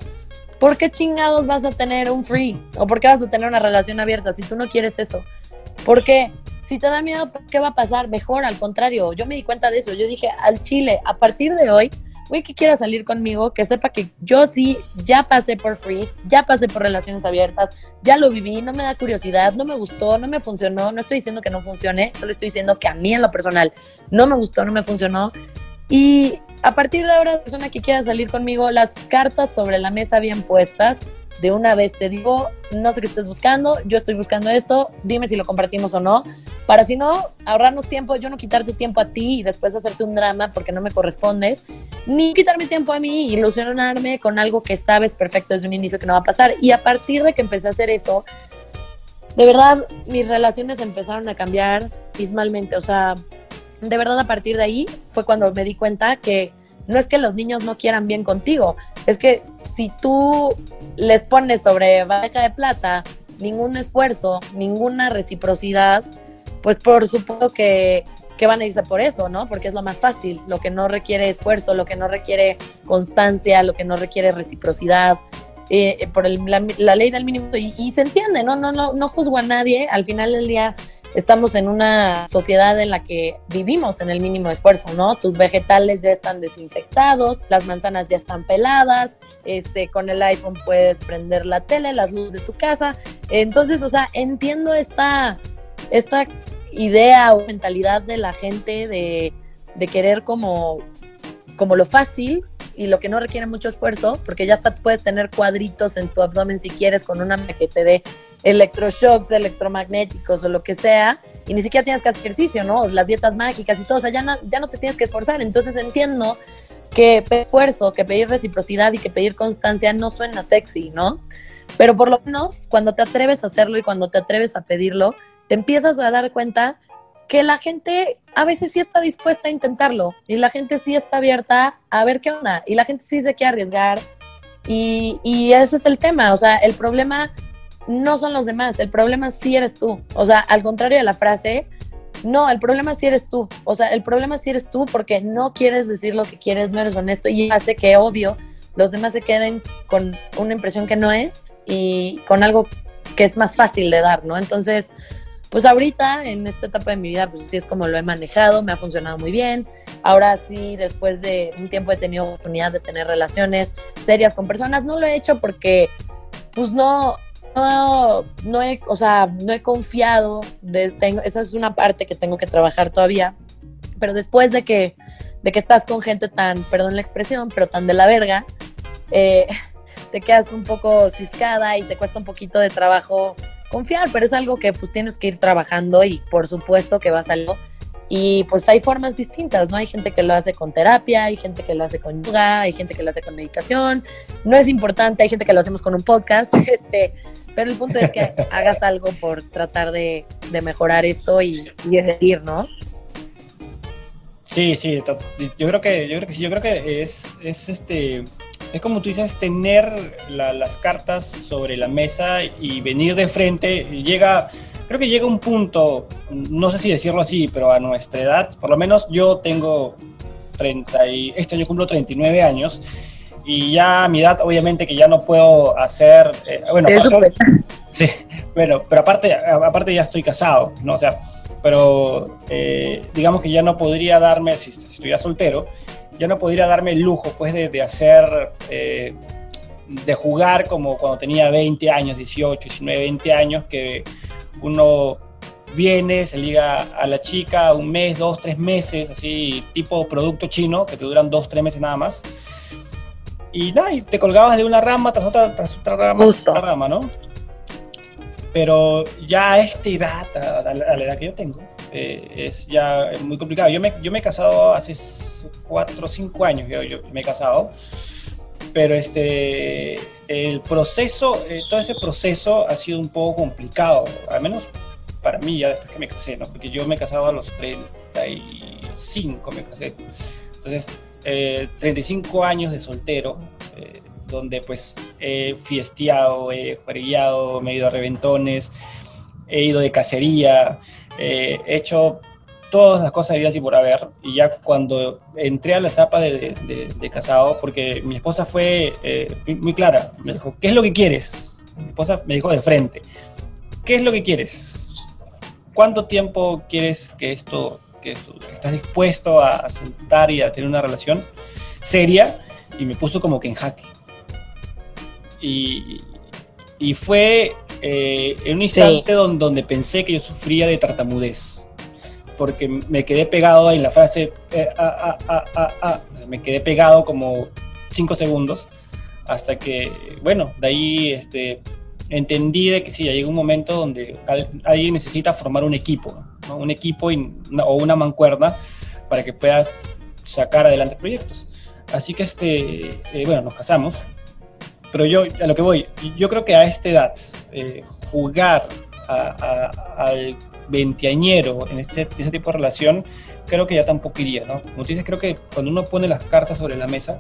Speaker 3: ¿por qué chingados vas a tener un free? ¿O por qué vas a tener una relación abierta si tú no quieres eso? ¿Por qué? Si te da miedo, ¿qué va a pasar? Mejor, al contrario, yo me di cuenta de eso. Yo dije, al chile, a partir de hoy, güey que quiera salir conmigo, que sepa que yo sí ya pasé por freeze, ya pasé por relaciones abiertas, ya lo viví, no me da curiosidad, no me gustó, no me funcionó, no estoy diciendo que no funcione, solo estoy diciendo que a mí en lo personal no me gustó, no me funcionó. Y a partir de ahora, persona que quiera salir conmigo, las cartas sobre la mesa bien puestas, de una vez te digo, no sé qué estés buscando, yo estoy buscando esto, dime si lo compartimos o no, para si no, ahorrarnos tiempo, yo no quitarte tiempo a ti y después hacerte un drama porque no me correspondes, ni quitarme tiempo a mí ilusionarme con algo que sabes perfecto desde un inicio que no va a pasar. Y a partir de que empecé a hacer eso, de verdad, mis relaciones empezaron a cambiar abismalmente, o sea, de verdad a partir de ahí fue cuando me di cuenta que no es que los niños no quieran bien contigo, es que si tú les pones sobre bandeja de plata ningún esfuerzo, ninguna reciprocidad, pues por supuesto que, que, van a irse por eso, ¿no? Porque es lo más fácil, lo que no requiere esfuerzo, lo que no requiere constancia, lo que no requiere reciprocidad, eh, por el, la, la, ley del mínimo. Y, y, se entiende, ¿no? No, no, no juzgo a nadie, al final del día estamos en una sociedad en la que vivimos en el mínimo esfuerzo, ¿no? Tus vegetales ya están desinfectados, las manzanas ya están peladas, este, con el iPhone puedes prender la tele, las luces de tu casa. Entonces, o sea, entiendo esta, esta idea o mentalidad de la gente de, de querer como, como lo fácil y lo que no requiere mucho esfuerzo, porque ya puedes tener cuadritos en tu abdomen si quieres con una que te dé electroshocks, electromagnéticos o lo que sea, y ni siquiera tienes que hacer ejercicio, ¿no? Las dietas mágicas y todo, o sea, ya no, ya no te tienes que esforzar. Entonces entiendo que esfuerzo, que pedir reciprocidad y que pedir constancia no suena sexy, ¿no? Pero por lo menos cuando te atreves a hacerlo y cuando te atreves a pedirlo, te empiezas a dar cuenta que la gente a veces sí está dispuesta a intentarlo y la gente sí está abierta a ver qué onda y la gente sí se quiere arriesgar y, y ese es el tema, o sea, el problema no son los demás, el problema sí eres tú. O sea, al contrario de la frase, no, el problema sí eres tú. O sea, el problema sí eres tú porque no quieres decir lo que quieres, no eres honesto y hace que, obvio, los demás se queden con una impresión que no es y con algo que es más fácil de dar, ¿no? Entonces, pues ahorita, en esta etapa de mi vida, pues sí es como lo he manejado, me ha funcionado muy bien. Ahora sí, después de un tiempo he tenido oportunidad de tener relaciones serias con personas. No lo he hecho porque, pues no, no, no he, o sea, no he confiado, de, tengo, esa es una parte que tengo que trabajar todavía, pero después de que, de que estás con gente tan, perdón la expresión, pero tan de la verga, eh, te quedas un poco ciscada y te cuesta un poquito de trabajo confiar, pero es algo que pues tienes que ir trabajando y por supuesto que va a salir. Y pues hay formas distintas, ¿no? Hay gente que lo hace con terapia, hay gente que lo hace con yoga, hay gente que lo hace con meditación. No es importante, hay gente que lo hacemos con un podcast. Este, pero el punto es que hagas algo por tratar de, mejorar esto y, y decir, ¿no?
Speaker 2: Sí, sí, yo creo que, yo creo que sí, yo creo que es, es este, es como tú dices, tener las cartas sobre la mesa y venir de frente, llega, creo que llega un punto, no sé si decirlo así, pero a nuestra edad, por lo menos yo tengo 30 y, este año cumplo 39 años, y ya a mi edad obviamente que ya no puedo hacer eh, bueno sí bueno pero aparte aparte ya estoy casado no o sea pero eh, digamos que ya no podría darme si, estuviera soltero ya no podría darme el lujo pues de, de hacer eh, de jugar como cuando tenía 20 años 18 19 20 años que uno viene, se liga a la chica un mes, dos, tres meses, así tipo producto chino, que te duran dos, tres meses nada más y nada, y te colgabas de una rama tras otra, tras otra rama, otra rama, ¿no? Pero ya a esta edad, a, la, edad que yo tengo, eh, es ya muy complicado. Yo me, yo me he casado hace cuatro o cinco años, yo, yo, me he casado, pero este, el proceso, eh, todo ese proceso ha sido un poco complicado, al menos para mí ya después que me casé, ¿no? Porque yo me he casado a los 35, me casé. Entonces, 35 eh, años de soltero, eh, donde pues he fiesteado, he juerillado, me he ido a reventones, he ido de cacería, eh, he hecho todas las cosas vidas y por haber. Y ya cuando entré a la etapa de, de, casado, porque mi esposa fue muy clara, me dijo, ¿qué es lo que quieres? Mi esposa me dijo de frente, ¿qué es lo que quieres? ¿Cuánto tiempo quieres que esto, que estás dispuesto a sentar y a tener una relación seria? Y me puso como que en jaque. Y, y fue eh, en un instante donde, donde pensé que yo sufría de tartamudez porque me quedé pegado en la frase, eh, ah, ah, ah, me quedé pegado como cinco segundos, hasta que, bueno, de ahí este, entendí de que sí, llega un momento donde alguien necesita formar un equipo, un equipo o una mancuerna para que puedas sacar adelante proyectos. Así que, este, eh, bueno, nos casamos, pero yo, a lo que voy, yo creo que a esta edad, eh, jugar al veinteañero en este, ese tipo de relación, creo que ya tampoco iría, ¿no? Como tú dices, creo que cuando uno pone las cartas sobre la mesa,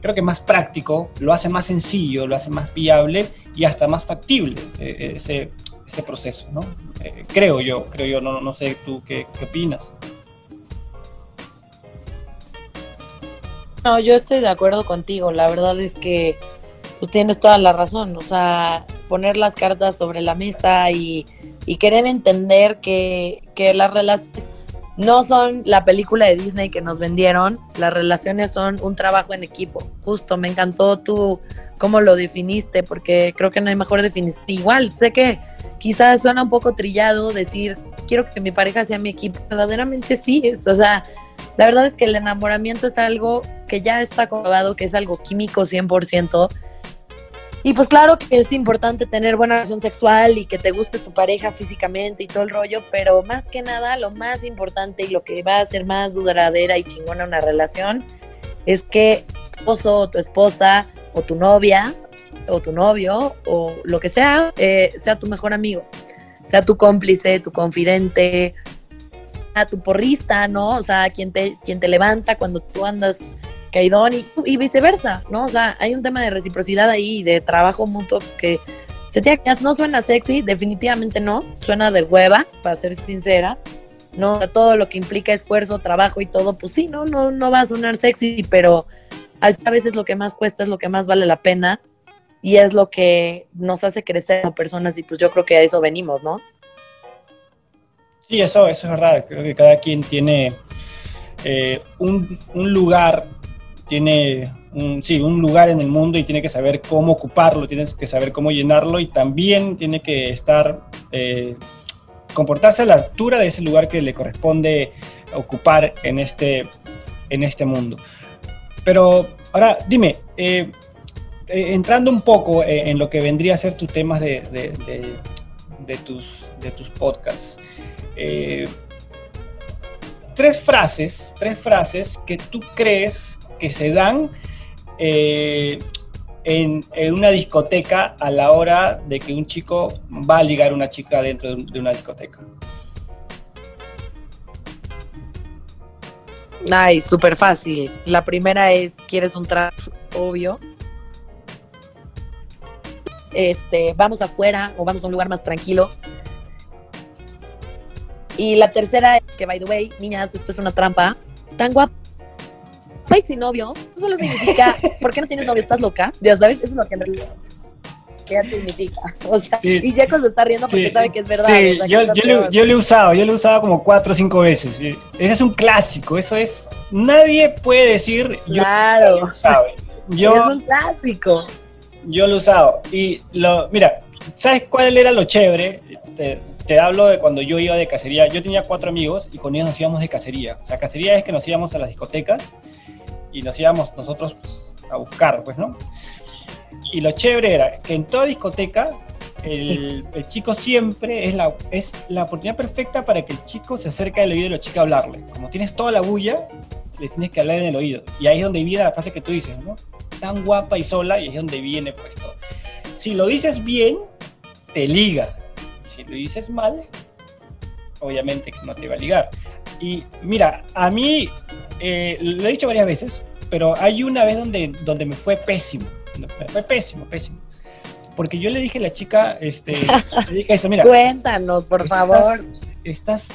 Speaker 2: creo que más práctico, lo hace más sencillo, lo hace más viable y hasta más factible eh, eh, ese, ese, proceso, ¿no? Eh, creo yo, creo yo, no, no sé tú qué, qué opinas.
Speaker 3: No, yo estoy de acuerdo contigo. La verdad es que pues tienes toda la razón. O sea, poner las cartas sobre la mesa y y querer entender que, las relaciones no son la película de Disney que nos vendieron, las relaciones son un trabajo en equipo. Justo, me encantó tú cómo lo definiste, porque creo que no hay mejor definición. Igual, sé que quizás suena un poco trillado decir, quiero que mi pareja sea mi equipo. Verdaderamente sí, es, o sea, la verdad es que el enamoramiento es algo que ya está comprobado, que es algo químico 100%, y pues claro que es importante tener buena relación sexual y que te guste tu pareja físicamente y todo el rollo, pero más que nada lo más importante y lo que va a hacer más duradera y chingona una relación es que tu esposo tu esposa o tu novia o tu novio o lo que sea, eh, sea tu mejor amigo, sea tu cómplice, tu confidente, a tu porrista, ¿no? O sea, quien te, quien te levanta cuando tú andas caidón y, viceversa, ¿no? O sea, hay un tema de reciprocidad ahí, de trabajo mutuo que se tiene no suena sexy, definitivamente no, suena de hueva, para ser sincera. No, todo lo que implica esfuerzo, trabajo y todo, pues sí, no, no, no va a sonar sexy, pero a veces lo que más cuesta es lo que más vale la pena y es lo que nos hace crecer como personas y pues yo creo que a eso venimos, ¿no?
Speaker 2: Sí, eso, eso es verdad. Creo que cada quien tiene eh, un, un, lugar tiene un, sí, un lugar en el mundo y tiene que saber cómo ocuparlo, tiene que saber cómo llenarlo y también tiene que estar, eh, comportarse a la altura de ese lugar que le corresponde ocupar en este, en este mundo. Pero ahora, dime, eh, eh, entrando un poco en lo que vendría a ser tus temas de, de, tus, de tus podcasts, tres frases, tres frases que tú crees que se dan eh, en, una discoteca a la hora de que un chico va a ligar a una chica dentro de, una discoteca.
Speaker 3: Ay, súper fácil. La primera es, ¿quieres un trato? Obvio. Este, vamos afuera o vamos a un lugar más tranquilo. Y la tercera es que, by the way, niñas, esto es una trampa. Tan guapo y sin novio, eso solo significa, ¿por qué no tienes novio? ¿Estás loca? Ya sabes, eso es lo que en realidad ¿qué significa. O sea, y Jaco se está riendo porque sabe que es verdad.
Speaker 2: Sí, yo, yo, le, he usado, yo lo he usado como cuatro o cinco veces. Ese es un clásico, eso es, nadie puede decir.
Speaker 3: Claro. Yo, es un clásico.
Speaker 2: Yo lo he usado. Y lo, mira, ¿sabes cuál era lo chévere? Te, te hablo de cuando yo iba de cacería. Yo tenía cuatro amigos y con ellos nos íbamos de cacería. O sea, cacería es que nos íbamos a las discotecas y nos íbamos nosotros pues, a buscar, pues, ¿no? Y lo chévere era que en toda discoteca el, chico siempre es la, es la oportunidad perfecta para que el chico se acerque al oído de la chica a hablarle. Como tienes toda la bulla, le tienes que hablar en el oído. Y ahí es donde viene la frase que tú dices, ¿no? Tan guapa y sola, y ahí es donde viene puesto. Si lo dices bien, te liga. Si lo dices mal, obviamente que no te va a ligar. Y mira, a mí, eh, lo he dicho varias veces, pero hay una vez donde, donde me fue pésimo, Fue pésimo, pésimo. Porque yo le dije a la chica, este, le dije eso, mira.
Speaker 3: Cuéntanos, por
Speaker 2: estás-
Speaker 3: favor.
Speaker 2: Estás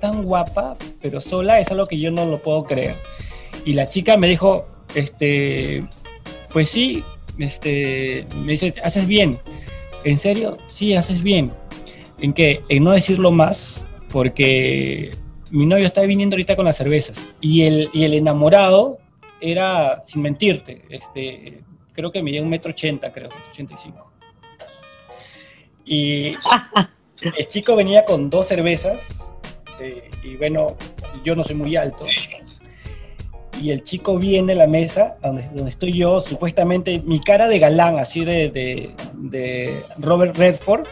Speaker 2: tan guapa, pero sola, es algo que yo no lo puedo creer. Y la chica me dijo, este, pues sí, este, me dice, haces bien. ¿En serio? Sí, haces bien. ¿En qué? En no decirlo más, porque mi novio está viniendo ahorita con las cervezas. Y el, y el enamorado era, sin mentirte, este, creo que medía un metro ochenta, creo, ochenta y cinco. Y el chico venía con dos cervezas, eh, y bueno, yo no soy muy alto. Y el chico viene a la mesa donde, donde estoy yo, supuestamente mi cara de galán, así de, de, de Robert Redford,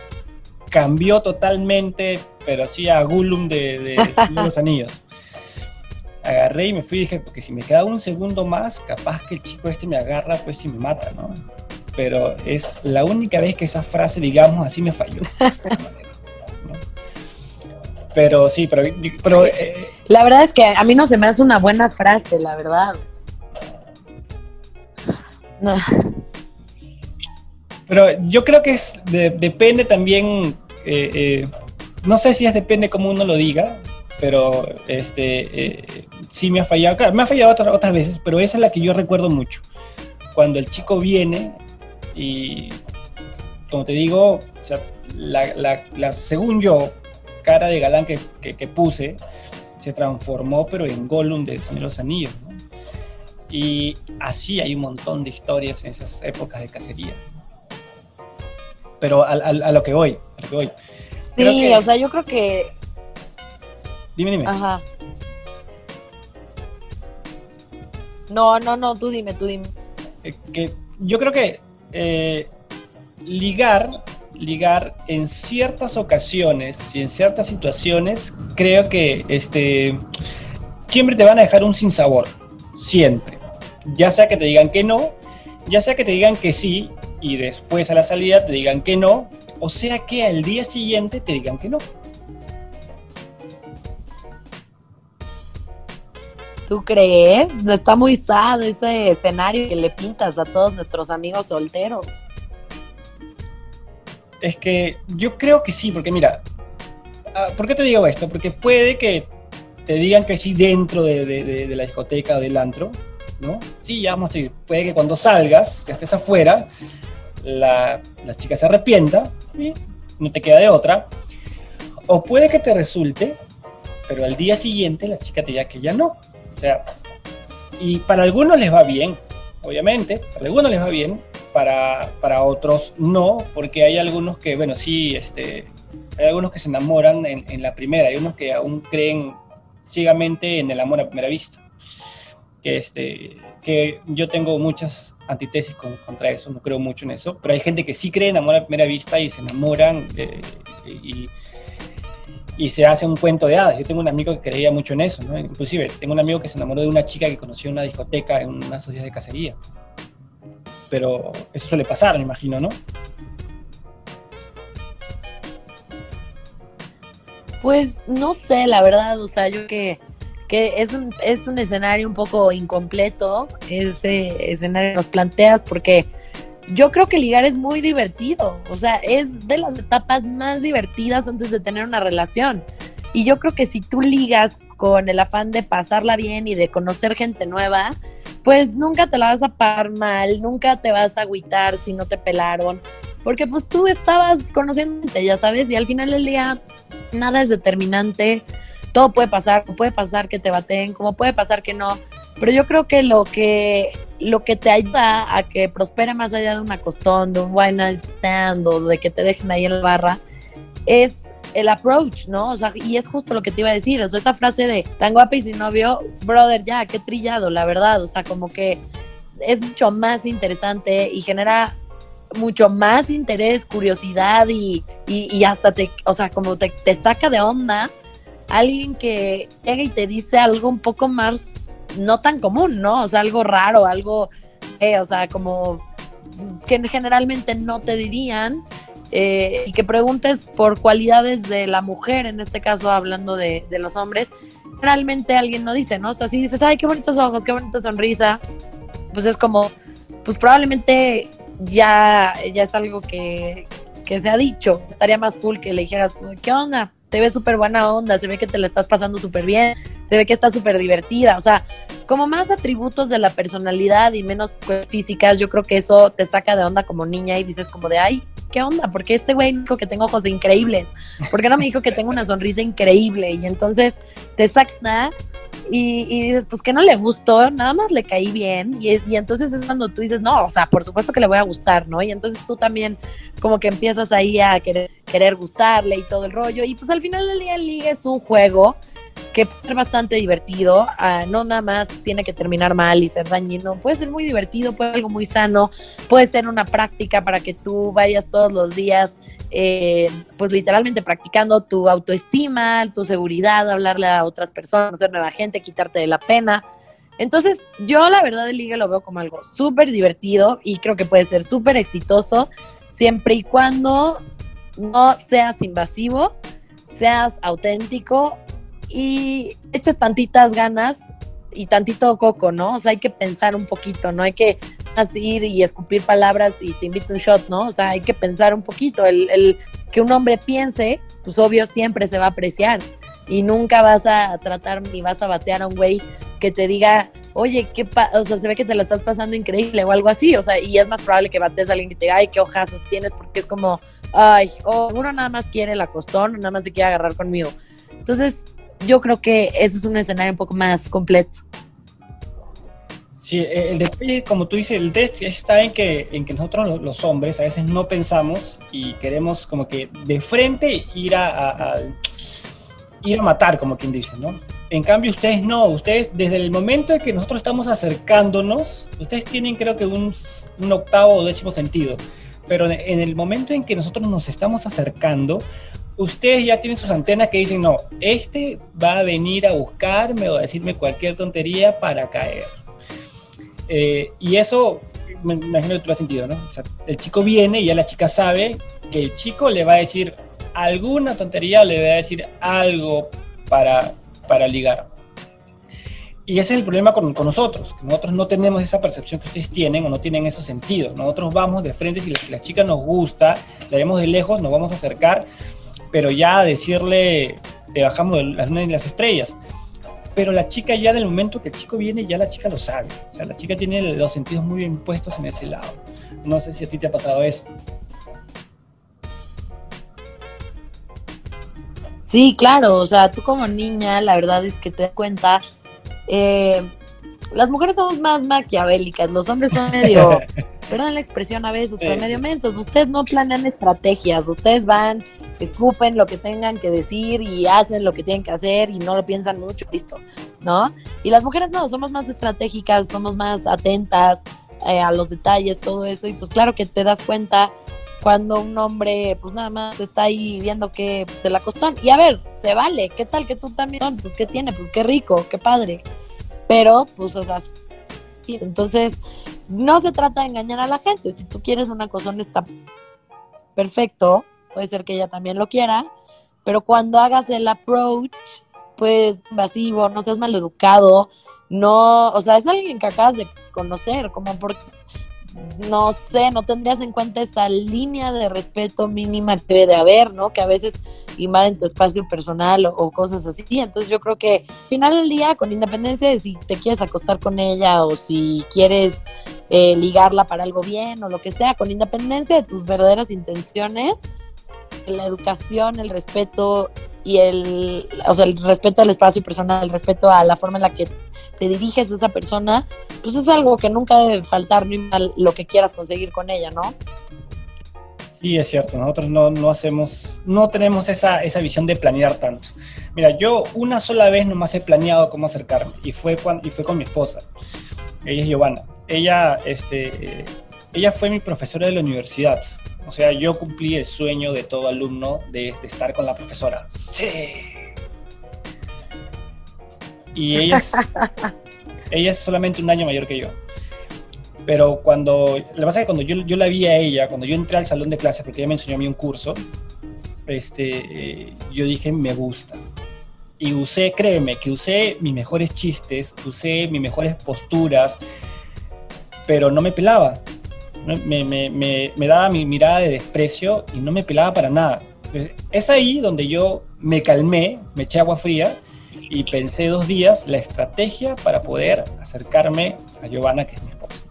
Speaker 2: cambió totalmente, pero así a Gollum de, de Señor de los Anillos. Agarré y me fui y dije, porque si me queda un segundo más, capaz que el chico este me agarra, pues y me mata, ¿no? Pero es la única vez que esa frase, digamos, así me falló. Pero sí, pero, pero eh,
Speaker 3: La verdad es que a mí no se me hace una buena frase, la verdad. No.
Speaker 2: Pero yo creo que es de- depende también, eh, eh, no sé si es depende como uno lo diga, pero este eh, sí me ha fallado, claro, me ha fallado otras, otras veces, pero esa es la que yo recuerdo mucho. Cuando el chico viene y, como te digo, o sea, la, la- la- según yo, cara de galán que, que- que puse, se transformó, pero en Gollum de Señor de los Anillos. ¿no? Y así hay un montón de historias en esas épocas de cacería pero al- a, lo que voy, a lo que voy.
Speaker 3: Sí,
Speaker 2: que-
Speaker 3: o sea, yo creo que.
Speaker 2: Dime, dime.
Speaker 3: Ajá. No, no, no, tú dime, tú dime.
Speaker 2: Eh, que yo creo que eh, ligar, ligar en ciertas ocasiones y en ciertas situaciones, creo que este, siempre te van a dejar un sinsabor, siempre. Ya sea que te digan que no, ya sea que te digan que sí y después a la salida te digan que no, o sea que al día siguiente te digan que no.
Speaker 3: ¿Tú crees? Está muy sad ese escenario que le pintas a todos nuestros amigos solteros.
Speaker 2: Es que yo creo que sí, porque mira, ah, ¿por qué te digo esto? Porque puede que te digan que sí dentro de, la discoteca o del antro, ¿no? Sí, ya vamos a decir, puede que cuando salgas, ya estés afuera, la, la chica se arrepienta y no te queda de otra. O puede que te resulte, pero al día siguiente la chica te diga que ya no. O sea, y para algunos les va bien, obviamente, para algunos les va bien, para, para otros no, porque hay algunos que, bueno, sí, este, hay algunos que se enamoran en, en la primera, hay unos que aún creen ciegamente en el amor a primera vista. Que, este, que yo tengo muchas antítesis con- contra eso, no creo mucho en eso, pero hay gente que sí cree en amor a primera vista y se enamoran eh, y, y se hace un cuento de hadas. Yo tengo un amigo que creía mucho en eso, ¿no? inclusive tengo un amigo que se enamoró de una chica que conoció en una discoteca en una sociedad de cacería. Pero eso suele pasar, me imagino, ¿no?
Speaker 3: Pues no sé, la verdad, o sea, yo que, que es, un, es un escenario un poco incompleto, ese escenario que nos planteas, porque yo creo que ligar es muy divertido, o sea, es de las etapas más divertidas antes de tener una relación. Y yo creo que si tú ligas con el afán de pasarla bien y de conocer gente nueva, pues nunca te la vas a pagar mal, nunca te vas a agüitar si no te pelaron, porque pues tú estabas conociendo gente, ya sabes, y al final del día nada es determinante, todo puede pasar, puede pasar que te baten, como puede pasar que no, pero yo creo que lo que lo que te ayuda a que prospere más allá de una costón, de un one night stand o de que te dejen ahí en la barra, es el approach, ¿no? O sea, y es justo lo que te iba a decir, o sea, esa frase de tan guapa y sin novio, brother, ya, qué trillado, la verdad, o sea, como que es mucho más interesante y genera mucho más interés, curiosidad y, y, hasta te, o sea, como te saca de onda alguien que llega y te dice algo un poco más no tan común, ¿no? O sea, algo raro, algo, eh, o sea, como que generalmente no te dirían eh, y que preguntes por cualidades de la mujer, en este caso hablando de, de los hombres, realmente alguien no dice, ¿no? O sea, si dices, ay, qué bonitos ojos, qué bonita sonrisa, pues es como, pues probablemente ya, ya es algo que, que se ha dicho. Estaría más cool que le dijeras, ¿qué onda? Te ves súper buena onda, se ve que te la estás pasando súper bien, se ve que estás súper divertida. O sea, como más atributos de la personalidad y menos físicas, yo creo que eso te saca de onda como niña y dices como de, ay, ¿qué onda? Porque este güey dijo que tengo ojos increíbles. ¿Por qué no me dijo que tengo una sonrisa increíble? Y entonces te saca y, y, dices, pues que no le gustó, nada más le caí bien. Y, entonces es cuando tú dices, no, o sea, por supuesto que le voy a gustar, ¿no? Y entonces tú también como que empiezas ahí a querer, querer gustarle y todo el rollo. Y pues al final del día ligue es un juego que puede ser bastante divertido, uh, no nada más tiene que terminar mal y ser dañino, puede ser muy divertido, puede ser algo muy sano, puede ser una práctica para que tú vayas todos los días eh, pues literalmente practicando tu autoestima, tu seguridad, hablarle a otras personas, ser nueva gente, quitarte de la pena. Entonces, yo la verdad el ligue lo veo como algo súper divertido y creo que puede ser súper exitoso siempre y cuando no seas invasivo, seas auténtico y eches tantitas ganas y tantito coco, ¿no? O sea, hay que pensar un poquito, no hay que ir y escupir palabras y te invito un shot, ¿no? O sea, hay que pensar un poquito. El, el, que un hombre piense, pues obvio siempre se va a apreciar y nunca vas a tratar ni vas a batear a un güey que te diga, oye, qué o sea, se ve que te la estás pasando increíble o algo así, o sea, y es más probable que bates a alguien que te diga, ay, qué ojazos tienes, porque es como, ay, o uno nada más quiere el acostón, nada más se quiere agarrar conmigo. Entonces, yo creo que ese es un escenario un poco más completo.
Speaker 2: Sí, el detalle, como tú dices, el detalle está en que, en que nosotros los hombres a veces no pensamos y queremos como que de frente ir a, a, a ir a matar, como quien dice, ¿no? En cambio, ustedes no, ustedes desde el momento en que nosotros estamos acercándonos, ustedes tienen creo que un, un octavo o décimo sentido, pero en el momento en que nosotros nos estamos acercando, ustedes ya tienen sus antenas que dicen, no, este va a venir a buscarme o a decirme cualquier tontería para caer. Eh, y eso, me imagino que tú lo has sentido, ¿no? O sea, el chico viene y ya la chica sabe que el chico le va a decir alguna tontería o le va a decir algo para, para ligar. Y ese es el problema con, con, nosotros, que nosotros no tenemos esa percepción que ustedes tienen o no tienen esos sentidos. Nosotros vamos de frente, si la, la chica nos gusta, la vemos de lejos, nos vamos a acercar, pero ya decirle, te bajamos de las lunas y las estrellas. Pero la chica ya del momento que el chico viene, ya la chica lo sabe. O sea, la chica tiene los sentidos muy bien puestos en ese lado. No sé si a ti te ha pasado eso.
Speaker 3: Sí, claro, o sea, tú como niña, la verdad es que te das cuenta, eh, las mujeres somos más maquiavélicas, los hombres son medio, perdón la expresión a veces, pero medio mensos, ustedes no planean estrategias, ustedes van, escupen lo que tengan que decir y hacen lo que tienen que hacer y no lo piensan mucho, listo, ¿no? Y las mujeres no, somos más estratégicas, somos más atentas eh, a los detalles, todo eso, y pues claro que te das cuenta cuando un hombre pues nada más está ahí viendo que pues, se la costó. Y a ver, se vale, ¿qué tal que tú también? Pues qué tiene, pues qué rico, qué padre. Pero pues o sea, entonces no se trata de engañar a la gente. Si tú quieres una cosa está perfecto, puede ser que ella también lo quiera, pero cuando hagas el approach, pues invasivo, no seas maleducado, no, o sea, es alguien que acabas de conocer, como porque no sé, no tendrías en cuenta esa línea de respeto mínima que debe de haber, ¿no? Que a veces invaden tu espacio personal o, o, cosas así. Entonces yo creo que al final del día, con independencia de si te quieres acostar con ella o si quieres eh, ligarla para algo bien o lo que sea, con independencia de tus verdaderas intenciones, la educación, el respeto y el, o sea, el respeto al espacio personal, el respeto a la forma en la que te diriges a esa persona, pues es algo que nunca debe faltar, no mal lo que quieras conseguir con ella, ¿no?
Speaker 2: Sí, es cierto, nosotros no, no hacemos, no tenemos esa, esa visión de planear tanto. Mira, yo una sola vez nomás he planeado cómo acercarme y fue, cuando, y fue con mi esposa, ella es Giovanna. Ella, este, ella fue mi profesora de la universidad, o sea, yo cumplí el sueño de todo alumno de, de estar con la profesora. Sí. Y ella es, ella es solamente un año mayor que yo. Pero cuando, que pasa es que cuando yo, yo la vi a ella, cuando yo entré al salón de clases, porque ella me enseñó a mí un curso, este, yo dije, me gusta. Y usé, créeme, que usé mis mejores chistes, usé mis mejores posturas, pero no me pelaba. Me, me, me, me, daba mi mirada de desprecio y no me pelaba para nada. Es ahí donde yo me calmé, me eché agua fría y pensé dos días la estrategia para poder acercarme a Giovanna, que es mi esposa.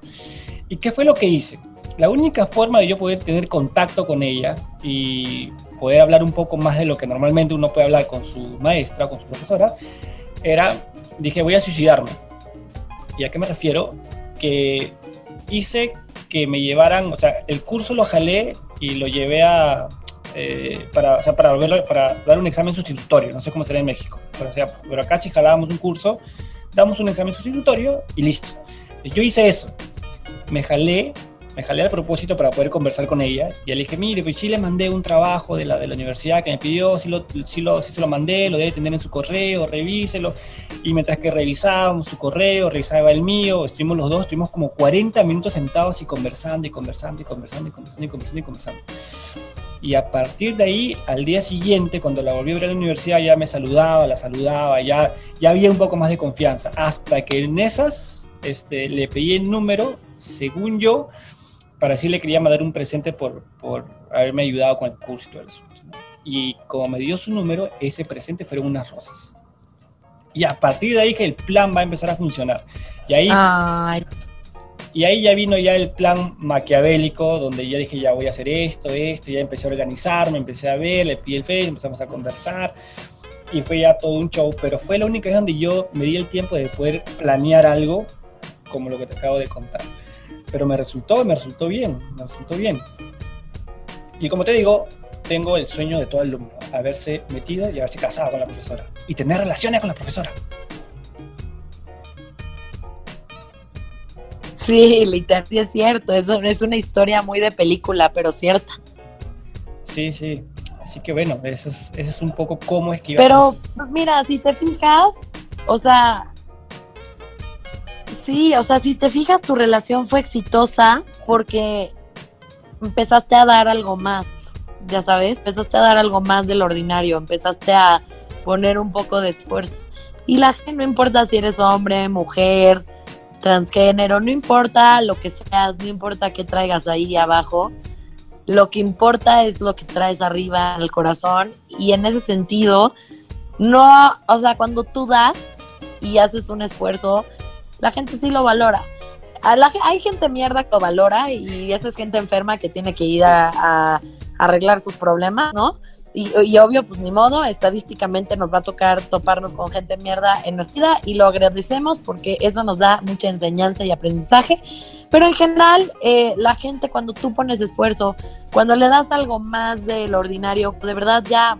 Speaker 2: ¿Y qué fue lo que hice? La única forma de yo poder tener contacto con ella y poder hablar un poco más de lo que normalmente uno puede hablar con su maestra, con su profesora, era, dije, voy a suicidarme. ¿Y a qué me refiero? Que hice que me llevaran, o sea, el curso lo jalé y lo llevé a, eh, para, o sea, para, para dar un examen sustitutorio, no sé cómo será en México, pero, sea, pero acá si jalábamos un curso, damos un examen sustitutorio y listo. Yo hice eso, me jalé me jalé al propósito para poder conversar con ella. Y le dije, mire, pues sí le mandé un trabajo de la, de la universidad que me pidió, sí, lo, sí, lo, sí se lo mandé, lo debe tener en su correo, revíselo. Y mientras que revisábamos su correo, revisaba el mío, estuvimos los dos, estuvimos como 40 minutos sentados y conversando y conversando y conversando y conversando y conversando y conversando. Y a partir de ahí, al día siguiente, cuando la volví a ver a la universidad, ya me saludaba, la saludaba, ya, ya había un poco más de confianza. Hasta que en esas este, le pedí el número, según yo, para sí le quería mandar un presente por, por haberme ayudado con el curso y todo el asunto. Y como me dio su número, ese presente fueron unas rosas. Y a partir de ahí que el plan va a empezar a funcionar. Y ahí, y ahí ya vino ya el plan maquiavélico, donde ya dije, ya voy a hacer esto, esto, ya empecé a organizarme, empecé a ver, le pide el Face, empezamos a conversar, y fue ya todo un show, pero fue la única vez donde yo me di el tiempo de poder planear algo como lo que te acabo de contar pero me resultó, me resultó bien, me resultó bien. Y como te digo, tengo el sueño de todo alumno, haberse metido y haberse casado con la profesora y tener relaciones con la profesora.
Speaker 3: Sí, literal, sí es cierto, eso es una historia muy de película, pero cierta.
Speaker 2: Sí, sí, así que bueno, eso es, eso es un poco cómo es que
Speaker 3: Pero, pues mira, si te fijas, o sea, Sí, o sea, si te fijas, tu relación fue exitosa porque empezaste a dar algo más, ya sabes, empezaste a dar algo más del ordinario, empezaste a poner un poco de esfuerzo. Y la gente, no importa si eres hombre, mujer, transgénero, no importa lo que seas, no importa qué traigas ahí abajo, lo que importa es lo que traes arriba en el corazón y en ese sentido, no, o sea, cuando tú das y haces un esfuerzo, la gente sí lo valora. hay gente mierda que lo valora y esa es gente enferma que tiene que ir a, arreglar sus problemas, ¿no? Y, obvio, pues ni modo, estadísticamente nos va a tocar toparnos con gente mierda en nuestra vida y lo agradecemos porque eso nos da mucha enseñanza y aprendizaje. Pero en general, eh, la gente cuando tú pones esfuerzo, cuando le das algo más del ordinario, de verdad ya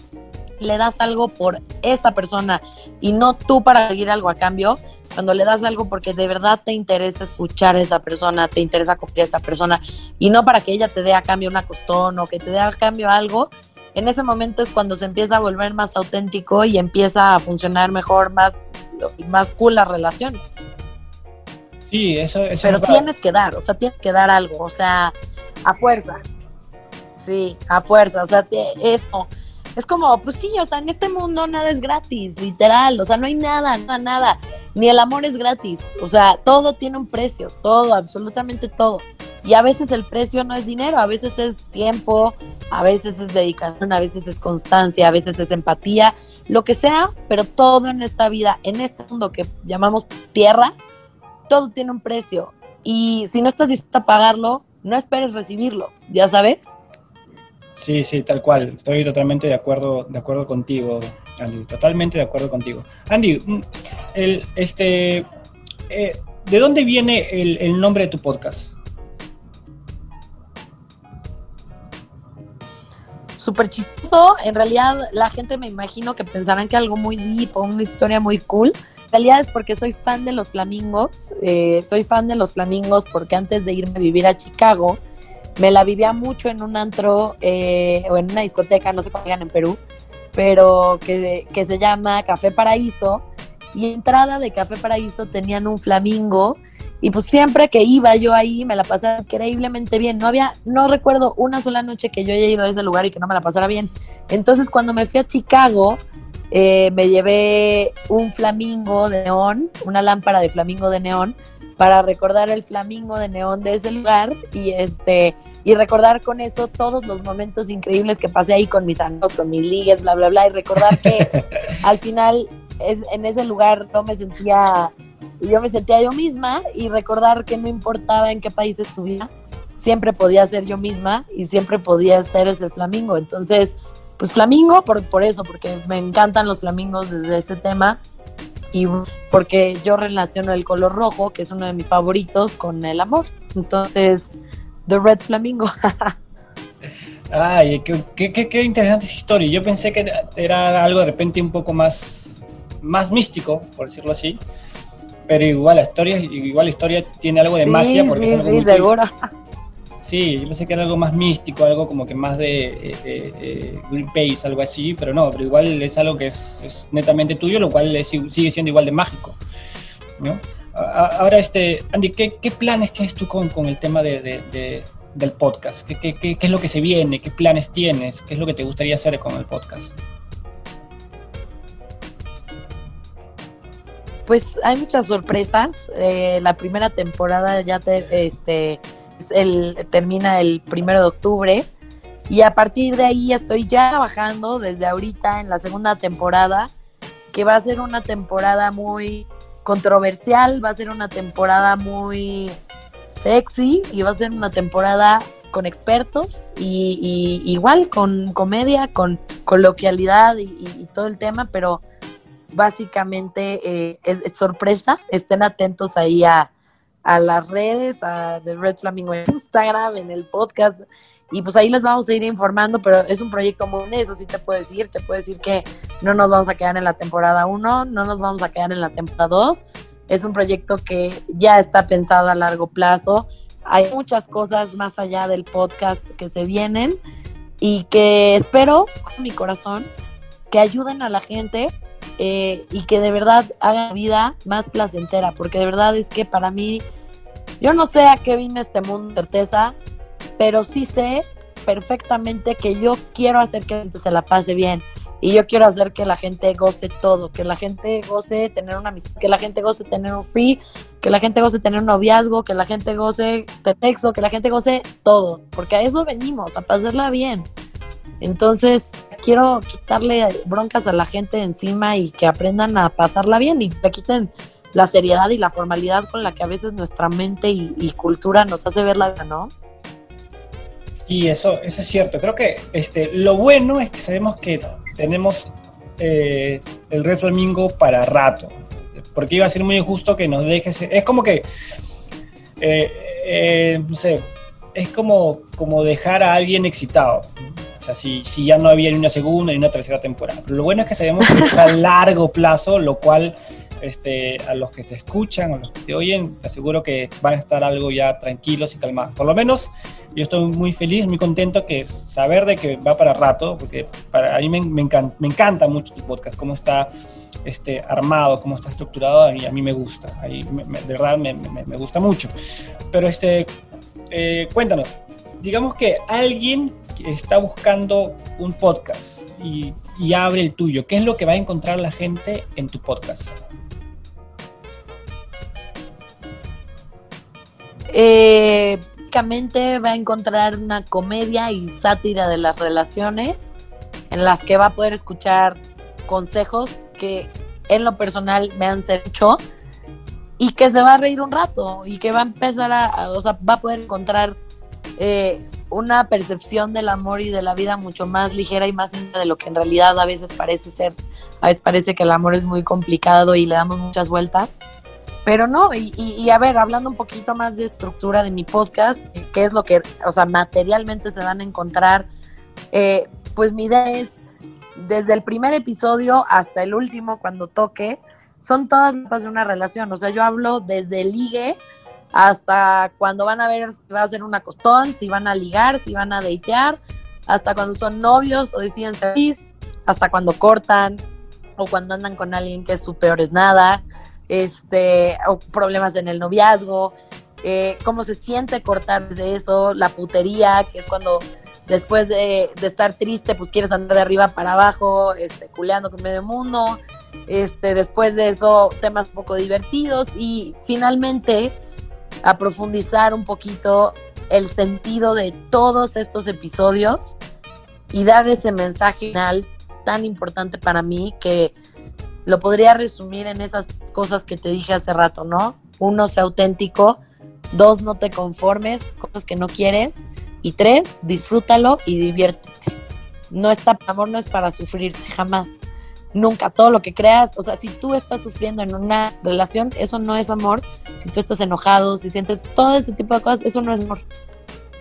Speaker 3: le das algo por esa persona y no tú para seguir algo a cambio, cuando le das algo porque de verdad te interesa escuchar a esa persona, te interesa cumplir a esa persona y no para que ella te dé a cambio una costón o que te dé a cambio algo, en ese momento es cuando se empieza a volver más auténtico y empieza a funcionar mejor, más, más cool las relaciones.
Speaker 2: Sí, eso, es
Speaker 3: Pero tienes que dar, o sea, tienes que dar algo, o sea, a fuerza. Sí, a fuerza, o sea, eso es como, pues sí, o sea, en este mundo nada es gratis, literal, o sea, no hay nada, nada, nada, ni el amor es gratis, o sea, todo tiene un precio, todo, absolutamente todo. Y a veces el precio no es dinero, a veces es tiempo, a veces es dedicación, a veces es constancia, a veces es empatía, lo que sea, pero todo en esta vida, en este mundo que llamamos tierra, todo tiene un precio. Y si no estás dispuesto a pagarlo, no esperes recibirlo, ¿ya sabes?
Speaker 2: Sí, sí, tal cual. Estoy totalmente de acuerdo, de acuerdo contigo, Andy. Totalmente de acuerdo contigo. Andy, mm, el, este, eh, ¿de dónde viene el, nombre de tu podcast?
Speaker 3: Súper chistoso. En realidad, la gente me imagino que pensarán que algo muy deep o una historia muy cool. En realidad es porque soy fan de los flamingos. Eh, soy fan de los flamingos porque antes de irme a vivir a Chicago, me la vivía mucho en un antro eh, o en una discoteca, no sé cómo digan en Perú, pero que, que se llama Café Paraíso. Y entrada de Café Paraíso tenían un flamingo y pues siempre que iba yo ahí me la pasaba increíblemente bien. No había, no recuerdo una sola noche que yo haya ido a ese lugar y que no me la pasara bien. Entonces cuando me fui a Chicago, eh, me llevé un flamingo de neón, una lámpara de flamingo de neón, para recordar el flamingo de neón de ese lugar y este y recordar con eso todos los momentos increíbles que pasé ahí con mis amigos, con mis ligues, bla, bla, bla, y recordar que al final es, en ese lugar no me sentía, yo me sentía yo misma y recordar que no importaba en qué país estuviera, siempre podía ser yo misma y siempre podía ser ese flamingo. Entonces, pues flamingo por, por eso, porque me encantan los flamingos desde ese tema y porque yo relaciono el color rojo, que es uno de mis favoritos, con el amor. Entonces, The Red Flamingo.
Speaker 2: Ay, qué, qué, qué, interesante esa historia. Yo pensé que era algo de repente un poco más, más místico, por decirlo así. Pero igual la historia, igual la historia tiene algo de magia.
Speaker 3: Porque sí, sí, seguro.
Speaker 2: Sí, yo pensé que era algo más místico, algo como que más de eh, eh, Greenpeace, algo así, pero no, pero igual es algo que es, netamente tuyo, lo cual sigue siendo igual de mágico. ¿no? Ahora, este, Andy, ¿qué, planes tienes tú con, con el tema de, del podcast? ¿Qué, ¿Qué, qué, es lo que se viene? ¿Qué planes tienes? ¿Qué es lo que te gustaría hacer con el podcast?
Speaker 3: Pues hay muchas sorpresas. Eh, la primera temporada ya te, este, el, termina el primero de octubre. Y a partir de ahí estoy ya trabajando desde ahorita en la segunda temporada, que va a ser una temporada muy controversial, va a ser una temporada muy sexy y va a ser una temporada con expertos y, igual con comedia, con coloquialidad y, todo el tema, pero básicamente eh, es sorpresa. Estén atentos ahí a, a las redes, a The Red Flamingo en Instagram, en el podcast. Y pues ahí les vamos a ir informando, pero es un proyecto muy eso sí te puedo decir. Te puedo decir que no nos vamos a quedar en la temporada 1, no nos vamos a quedar en la temporada 2. Es un proyecto que ya está pensado a largo plazo. Hay muchas cosas más allá del podcast que se vienen y que espero con mi corazón que ayuden a la gente eh, y que de verdad hagan la vida más placentera, porque de verdad es que para mí, yo no sé a qué vine este mundo, certeza, pero sí sé perfectamente que yo quiero hacer que la gente se la pase bien y yo quiero hacer que la gente goce todo, que la gente goce tener una amistad, que la gente goce tener un free, que la gente goce tener un noviazgo, que la gente goce de texto, que la gente goce todo, porque a eso venimos, a pasarla bien. Entonces, quiero quitarle broncas a la gente encima y que aprendan a pasarla bien y le quiten la seriedad y la formalidad con la que a veces nuestra mente y, cultura nos hace ver la vida, ¿no?
Speaker 2: Y eso, eso es cierto. Creo que este, lo bueno es que sabemos que tenemos eh, el Red Flamingo para rato. Porque iba a ser muy injusto que nos dejes. Es como que. Eh, eh, no sé. Es como, como dejar a alguien excitado. Sea, si, si, ya no había ni una segunda ni una tercera temporada. Pero lo bueno es que sabemos que es a largo plazo, lo cual este, a los que te escuchan, a los que te oyen, te aseguro que van a estar algo ya tranquilos y calmados. Por lo menos yo estoy muy feliz, muy contento que saber de que va para rato, porque para a mí me, me, encanta, me encanta mucho tu podcast, cómo está este, armado, cómo está estructurado, a mí me gusta, ahí de verdad me, me, gusta mucho. Pero este, eh, cuéntanos, digamos que alguien está buscando un podcast y, abre el tuyo, ¿qué es lo que va a encontrar la gente en tu podcast?
Speaker 3: Eh, va a encontrar una comedia y sátira de las relaciones en las que va a poder escuchar consejos que en lo personal me han hecho y que se va a reír un rato y que va a empezar a, o sea, va a poder encontrar eh, una percepción del amor y de la vida mucho más ligera y más de lo que en realidad a veces parece ser. A veces parece que el amor es muy complicado y le damos muchas vueltas. Pero no, y, a ver, hablando un poquito más de estructura de mi podcast, qué es lo que, o sea, materialmente se van a encontrar, eh, pues mi idea es, desde el primer episodio hasta el último, cuando toque, son todas las de una relación. O sea, yo hablo desde ligue hasta cuando van a ver si va a ser un acostón, si van a ligar, si van a datear, hasta cuando son novios o deciden ser hasta cuando cortan o cuando andan con alguien que es su peor es nada, este, o problemas en el noviazgo, eh, cómo se siente cortar de eso, la putería, que es cuando después de, estar triste, pues quieres andar de arriba para abajo, este, culeando con medio mundo, este, después de eso temas un poco divertidos y finalmente a profundizar un poquito el sentido de todos estos episodios y dar ese mensaje final tan importante para mí que lo podría resumir en esas cosas que te dije hace rato, ¿no? Uno, sea auténtico. Dos, no te conformes, cosas que no quieres. Y tres, disfrútalo y diviértete. No está, amor no es para sufrirse, jamás. Nunca, todo lo que creas, o sea, si tú estás sufriendo en una relación, eso no es amor. Si tú estás enojado, si sientes todo ese tipo de cosas, eso no es amor.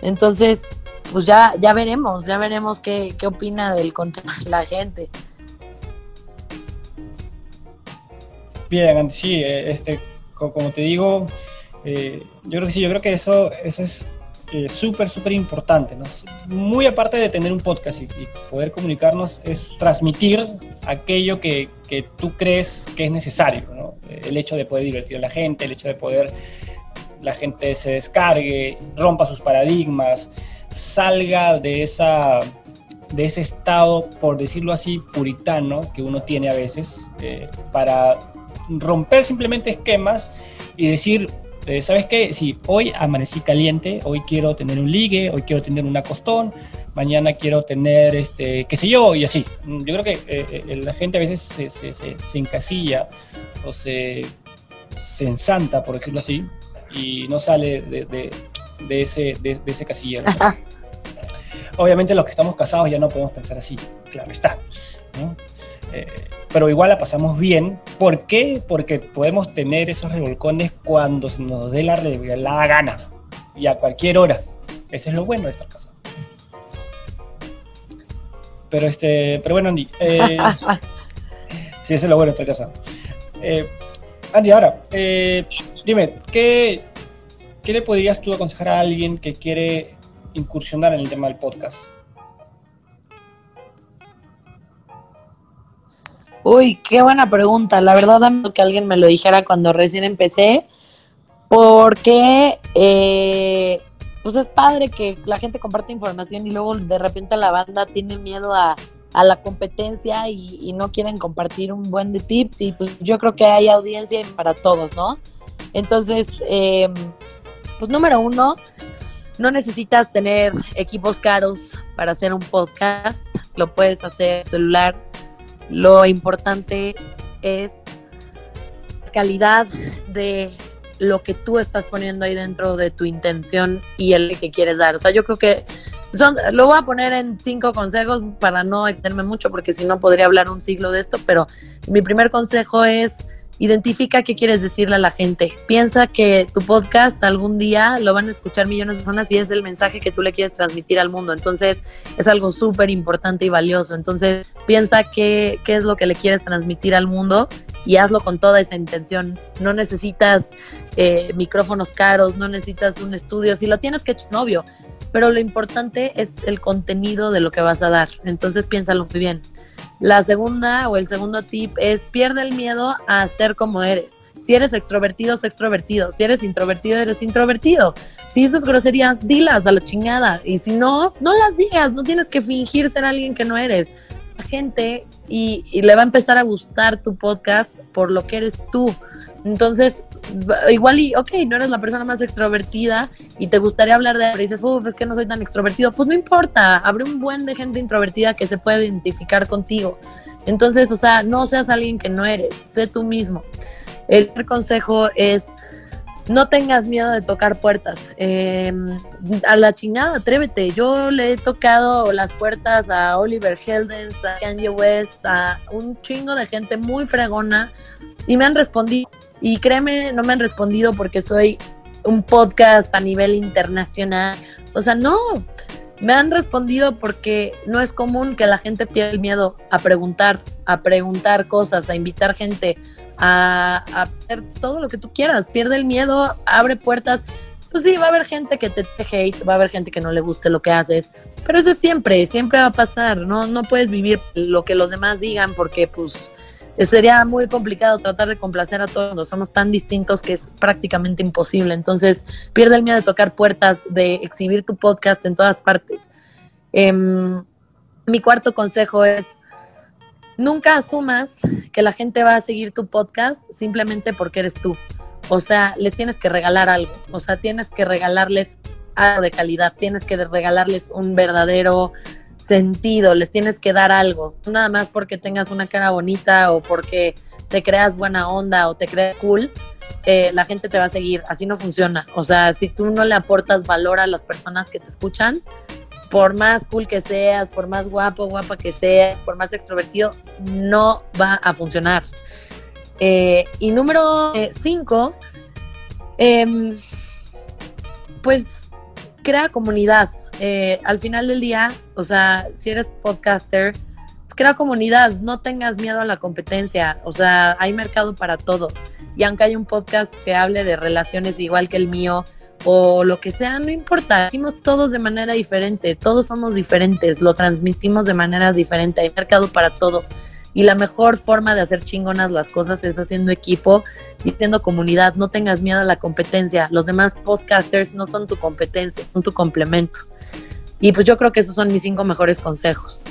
Speaker 3: Entonces, pues ya, ya veremos, ya veremos qué, qué opina del contenido la gente.
Speaker 2: Bien, sí, eh, este, como te digo, eh, yo creo que sí, yo creo que eso, eso es eh, súper, súper importante. Muy aparte de tener un podcast y, poder comunicarnos, es transmitir aquello que, que, tú crees que es necesario. El hecho de poder divertir a la gente, el hecho de poder la gente se descargue, rompa sus paradigmas, salga de esa de ese estado, por decirlo así, puritano que uno tiene a veces, para romper simplemente esquemas y decir, eh, ¿sabes qué? Si hoy amanecí caliente, hoy quiero tener un ligue, hoy quiero tener un acostón, mañana quiero tener, este, qué sé yo, y así. Yo creo que eh, eh, la gente a veces se, se, se, encasilla o se, ensanta, por decirlo así, y no sale de, de, de ese, de, ese casillero. Obviamente los que estamos casados ya no podemos pensar así, claro está. ¿no? pero igual la pasamos bien. ¿Por qué? Porque podemos tener esos revolcones cuando se nos dé la, la gana y a cualquier hora. Ese es lo bueno de estar casado. Pero este, pero bueno, Andy. Eh, sí, ese es lo bueno de estar casado. Eh, Andy, ahora, eh, dime, ¿qué, ¿qué le podrías tú aconsejar a alguien que quiere incursionar en el tema del podcast?
Speaker 3: Uy, qué buena pregunta. La verdad, que alguien me lo dijera cuando recién empecé, porque eh, pues es padre que la gente comparte información y luego de repente la banda tiene miedo a, la competencia y, no quieren compartir un buen de tips y pues yo creo que hay audiencia para todos, ¿no? Entonces, em, pues número uno, no necesitas tener equipos caros para hacer un podcast, lo puedes hacer celular lo importante es calidad de lo que tú estás poniendo ahí dentro de tu intención y el que quieres dar. O sea, yo creo que son, lo voy a poner en cinco consejos para no extenderme mucho, porque si no podría hablar un siglo de esto, pero mi primer consejo es Identifica qué quieres decirle a la gente. Piensa que tu podcast algún día lo van a escuchar millones de personas y es el mensaje que tú le quieres transmitir al mundo. Entonces es algo súper importante y valioso. Entonces piensa qué, qué es lo que le quieres transmitir al mundo y hazlo con toda esa intención. No necesitas eh, micrófonos caros, no necesitas un estudio. Si lo tienes que echar novio, pero lo importante es el contenido de lo que vas a dar. Entonces piénsalo muy bien. La segunda o el segundo tip es pierde el miedo a ser como eres. Si eres extrovertido, sé extrovertido. Si eres introvertido, eres introvertido. Si dices groserías, dilas a la chingada. Y si no, no las digas. No tienes que fingir ser alguien que no eres. Gente y, le va a empezar a gustar tu podcast por lo que eres tú. Entonces, igual y, ok, no eres la persona más extrovertida y te gustaría hablar de, y dices, uff, es que no soy tan extrovertido, pues no importa, abre un buen de gente introvertida que se puede identificar contigo. Entonces, o sea, no seas alguien que no eres, sé tú mismo. El consejo es, no tengas miedo de tocar puertas. Em, a la chingada, atrévete. Yo le he tocado las puertas a Oliver Heldens, a Kanye West, a un chingo de gente muy fregona y me han respondido y créeme, no me han respondido porque soy un podcast a nivel internacional. O sea, no, me han respondido porque no es común que la gente pierda el miedo a preguntar, a preguntar cosas, a invitar gente, a, hacer todo lo que tú quieras. Pierde el miedo, abre puertas. Pues sí, va a haber gente que te, hate, va a haber gente que no le guste lo que haces, pero eso es siempre, siempre va a pasar. No, no puedes vivir lo que los demás digan porque pues sería muy complicado tratar de complacer a todos, somos tan distintos que es prácticamente imposible. Entonces, pierde el miedo de tocar puertas, de exhibir tu podcast en todas partes. Em, mi cuarto consejo es, nunca asumas que la gente va a seguir tu podcast simplemente porque eres tú. O sea, les tienes que regalar algo. O sea, tienes que regalarles algo de calidad. Tienes que regalarles un verdadero sentido. Les tienes que dar algo. Nada más porque tengas una cara bonita o porque te creas buena onda o te creas cool. Eh, la gente te va a seguir. Así no funciona. O sea, si tú no le aportas valor a las personas que te escuchan, por más cool que seas, por más guapo, guapa que seas, por más extrovertido, no va a funcionar. Eh, y número 5, eh, em, pues crea comunidad. Eh, al final del día, o sea, si eres podcaster, pues crea comunidad, no tengas miedo a la competencia, o sea, hay mercado para todos. Y aunque hay un podcast que hable de relaciones igual que el mío, o lo que sea, no importa, hicimos todos de manera diferente, todos somos diferentes, lo transmitimos de manera diferente, hay mercado para todos. Y la mejor forma de hacer chingonas las cosas es haciendo equipo y haciendo comunidad. No tengas miedo a la competencia. Los demás podcasters no son tu competencia, son tu complemento. Y pues yo creo que esos son mis cinco mejores consejos.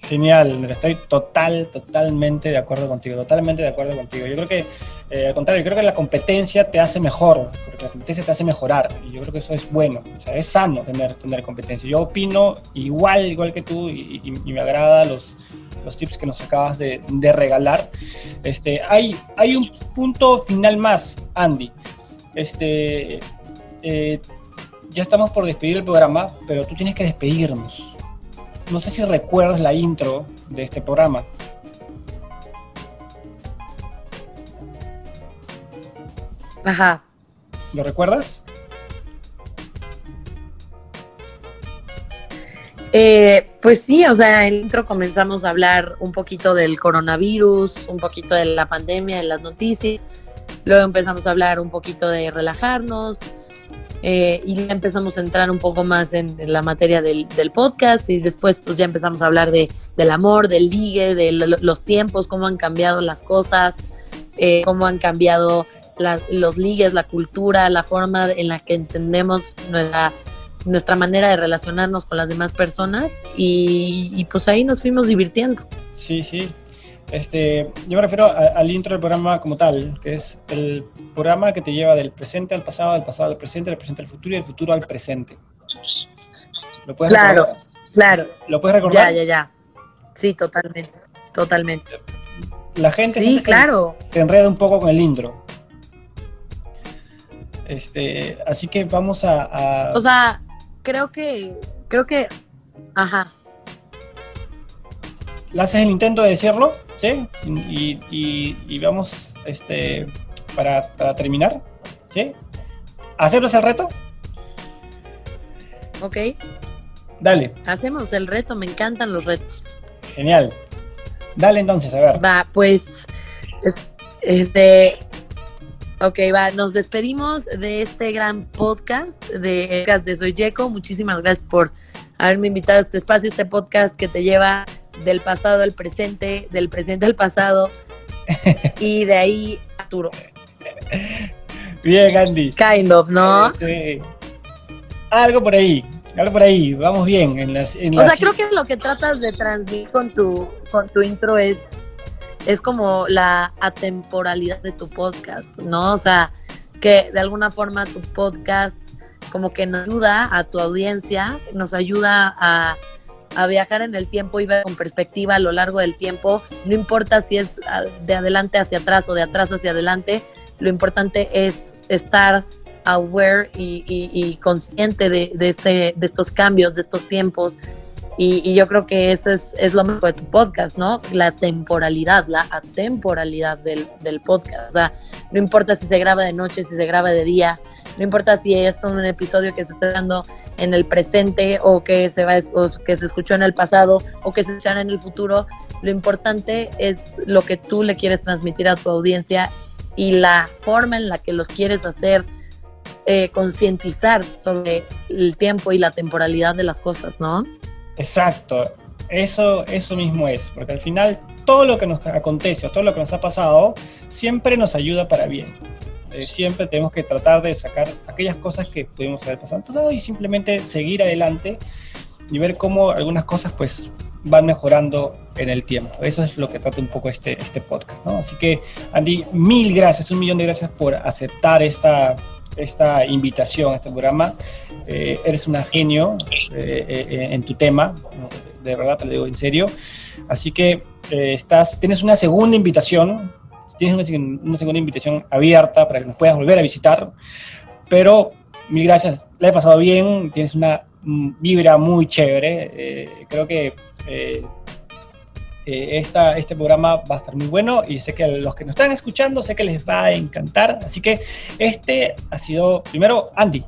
Speaker 2: Genial, estoy total, totalmente de acuerdo contigo, totalmente de acuerdo contigo. Yo creo que, eh, al contrario, yo creo que la competencia te hace mejor, porque la competencia te hace mejorar, y yo creo que eso es bueno, o sea, es sano tener, tener competencia. Yo opino igual, igual que tú, y, y me agrada los, los tips que nos acabas de, regalar. Este, hay, hay un punto final más, Andy. Este, eh, ya estamos por despedir el programa, pero tú tienes que despedirnos. No sé si recuerdas la intro de este programa.
Speaker 3: Ajá.
Speaker 2: ¿Lo recuerdas?
Speaker 3: Eh, pues sí, o sea, en el intro comenzamos a hablar un poquito del coronavirus, un poquito de la pandemia, de las noticias. Luego empezamos a hablar un poquito de relajarnos eh, y ya empezamos a entrar un poco más en, la materia del, podcast y después pues ya empezamos a hablar de, del amor, del ligue, de los tiempos, cómo han cambiado las cosas, eh, cómo han cambiado los ligues, la cultura, la forma en la que entendemos nuestra nuestra manera de relacionarnos con las demás personas y, pues ahí nos fuimos divirtiendo.
Speaker 2: Sí, sí. Este, yo me refiero al intro del programa como tal, que es el programa que te lleva del presente al pasado, del pasado al presente, del presente al futuro y del futuro al presente.
Speaker 3: ¿Lo puedes claro, recordar? claro.
Speaker 2: ¿Lo puedes recordar?
Speaker 3: Ya, ya, ya. Sí, totalmente, totalmente.
Speaker 2: La gente
Speaker 3: sí, claro.
Speaker 2: te enreda un poco con el intro. Este, así que vamos a, a...
Speaker 3: O sea, creo que, creo que, ajá.
Speaker 2: ¿Le haces el intento de decirlo? ¿Sí? Y, vamos, este, para, terminar, ¿sí? ¿Hacemos el reto?
Speaker 3: Ok.
Speaker 2: Dale.
Speaker 3: Hacemos el reto, me encantan los retos.
Speaker 2: Genial. Dale entonces, a ver.
Speaker 3: Va, pues, este, Ok, va, nos despedimos de este gran podcast de, de Soy Yeco. Muchísimas gracias por haberme invitado a este espacio, este podcast que te lleva del pasado al presente, del presente al pasado y de ahí a futuro.
Speaker 2: Bien, Andy.
Speaker 3: Kind of, ¿no?
Speaker 2: algo por ahí, algo por ahí, vamos bien. En las,
Speaker 3: o sea, creo que lo que tratas de transmitir con tu, con tu intro es es como la atemporalidad de tu podcast, ¿no? O sea, que de alguna forma tu podcast como que nos ayuda a tu audiencia, nos ayuda a, viajar en el tiempo y ver con perspectiva a lo largo del tiempo, no importa si es ah, de adelante hacia atrás o de atrás hacia adelante, lo importante es estar aware y, consciente de, este, de estos cambios, de estos tiempos, y, yo creo que eso es, es, lo mejor de tu podcast, ¿no? La temporalidad, la atemporalidad del, del podcast. O sea, no importa si se graba de noche, si se graba de día, no importa si es un episodio que se está dando en el presente o que se, va, o que se escuchó en el pasado o que se escuchará en el futuro. Lo importante es lo que tú le quieres transmitir a tu audiencia y la forma en la que los quieres hacer eh, concientizar sobre el tiempo y la temporalidad de las cosas, ¿no?
Speaker 2: Exacto, eso, eso mismo es, porque al final todo lo que nos acontece o todo lo que nos ha pasado siempre nos ayuda para bien. Eh, siempre tenemos que tratar de sacar aquellas cosas que pudimos haber pasado en el pasado y simplemente seguir adelante y ver cómo algunas cosas pues van mejorando en el tiempo. Eso es lo que trata un poco este, este podcast, ¿no? Así que, Andy, mil gracias, un millón de gracias por aceptar esta, esta invitación a este programa. Eh, eres una genio eh, eh, en tu tema, de verdad te lo digo en serio. Así que estás, tienes una segunda invitación, tienes una, segunda invitación abierta para que nos puedas volver a visitar, pero mil gracias, la he pasado bien, tienes una mm, vibra muy chévere, creo que este programa va a estar muy bueno y sé que los que nos están escuchando, sé que les va a encantar. Así que este ha sido, primero, Andy.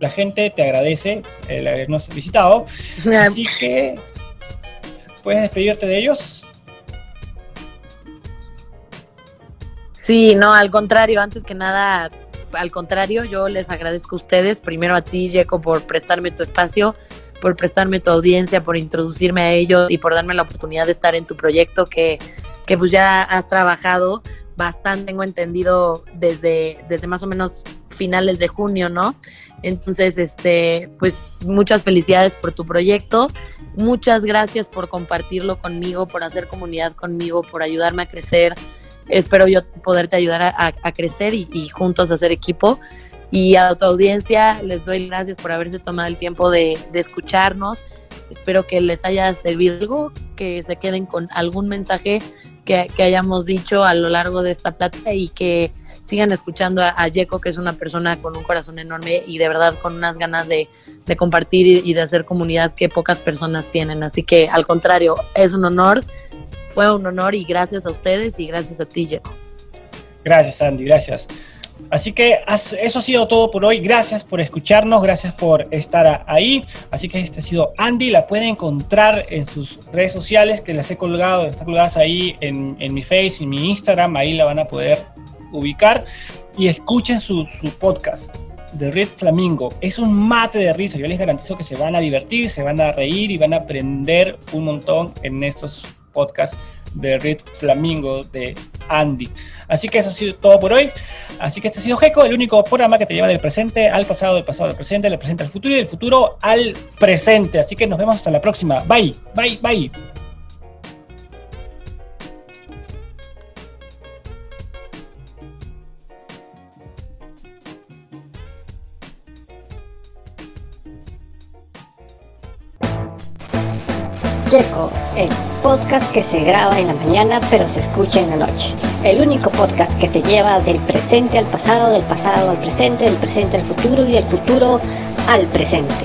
Speaker 2: La gente te agradece el habernos visitado. Así que, ¿puedes despedirte de ellos?
Speaker 3: Sí, no, al contrario, antes que nada, al contrario, yo les agradezco a ustedes, primero a ti, Jeco, por prestarme tu espacio por prestarme tu audiencia, por introducirme a ellos y por darme la oportunidad de estar en tu proyecto que, que pues ya has trabajado bastante, tengo entendido, desde, desde más o menos finales de junio, ¿no? Entonces, este, pues muchas felicidades por tu proyecto, muchas gracias por compartirlo conmigo, por hacer comunidad conmigo, por ayudarme a crecer. Espero yo poderte ayudar a, crecer y, juntos hacer equipo. Y a tu audiencia les doy gracias por haberse tomado el tiempo de, escucharnos. Espero que les haya servido algo, que se queden con algún mensaje que, hayamos dicho a lo largo de esta plática y que sigan escuchando a, a que es una persona con un corazón enorme y de verdad con unas ganas de, compartir y, de hacer comunidad que pocas personas tienen. Así que al contrario, es un honor, fue un honor y gracias a ustedes y gracias a ti, Jeco.
Speaker 2: Gracias, Andy, gracias. Así que eso ha sido todo por hoy. Gracias por escucharnos, gracias por estar ahí. Así que este ha sido Andy. La pueden encontrar en sus redes sociales que las he colgado, están colgadas ahí en, mi Face y mi Instagram. Ahí la van a poder ubicar. Y escuchen su, podcast de Red Flamingo. Es un mate de risa. Yo les garantizo que se van a divertir, se van a reír y van a aprender un montón en estos podcasts de Red Flamingo de Andy. Así que eso ha sido todo por hoy. Así que este ha sido GECO, el único programa que te lleva del presente al pasado, del pasado al presente, del presente al futuro y del futuro al presente. Así que nos vemos hasta la próxima. Bye, bye, bye.
Speaker 1: Checo, el podcast que se graba en la mañana pero se escucha en la noche. El único podcast que te lleva del presente al pasado, del pasado al presente, del presente al futuro y del futuro al presente.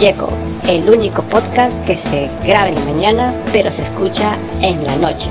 Speaker 1: Checo, el único podcast que se graba en la mañana pero se escucha en la noche.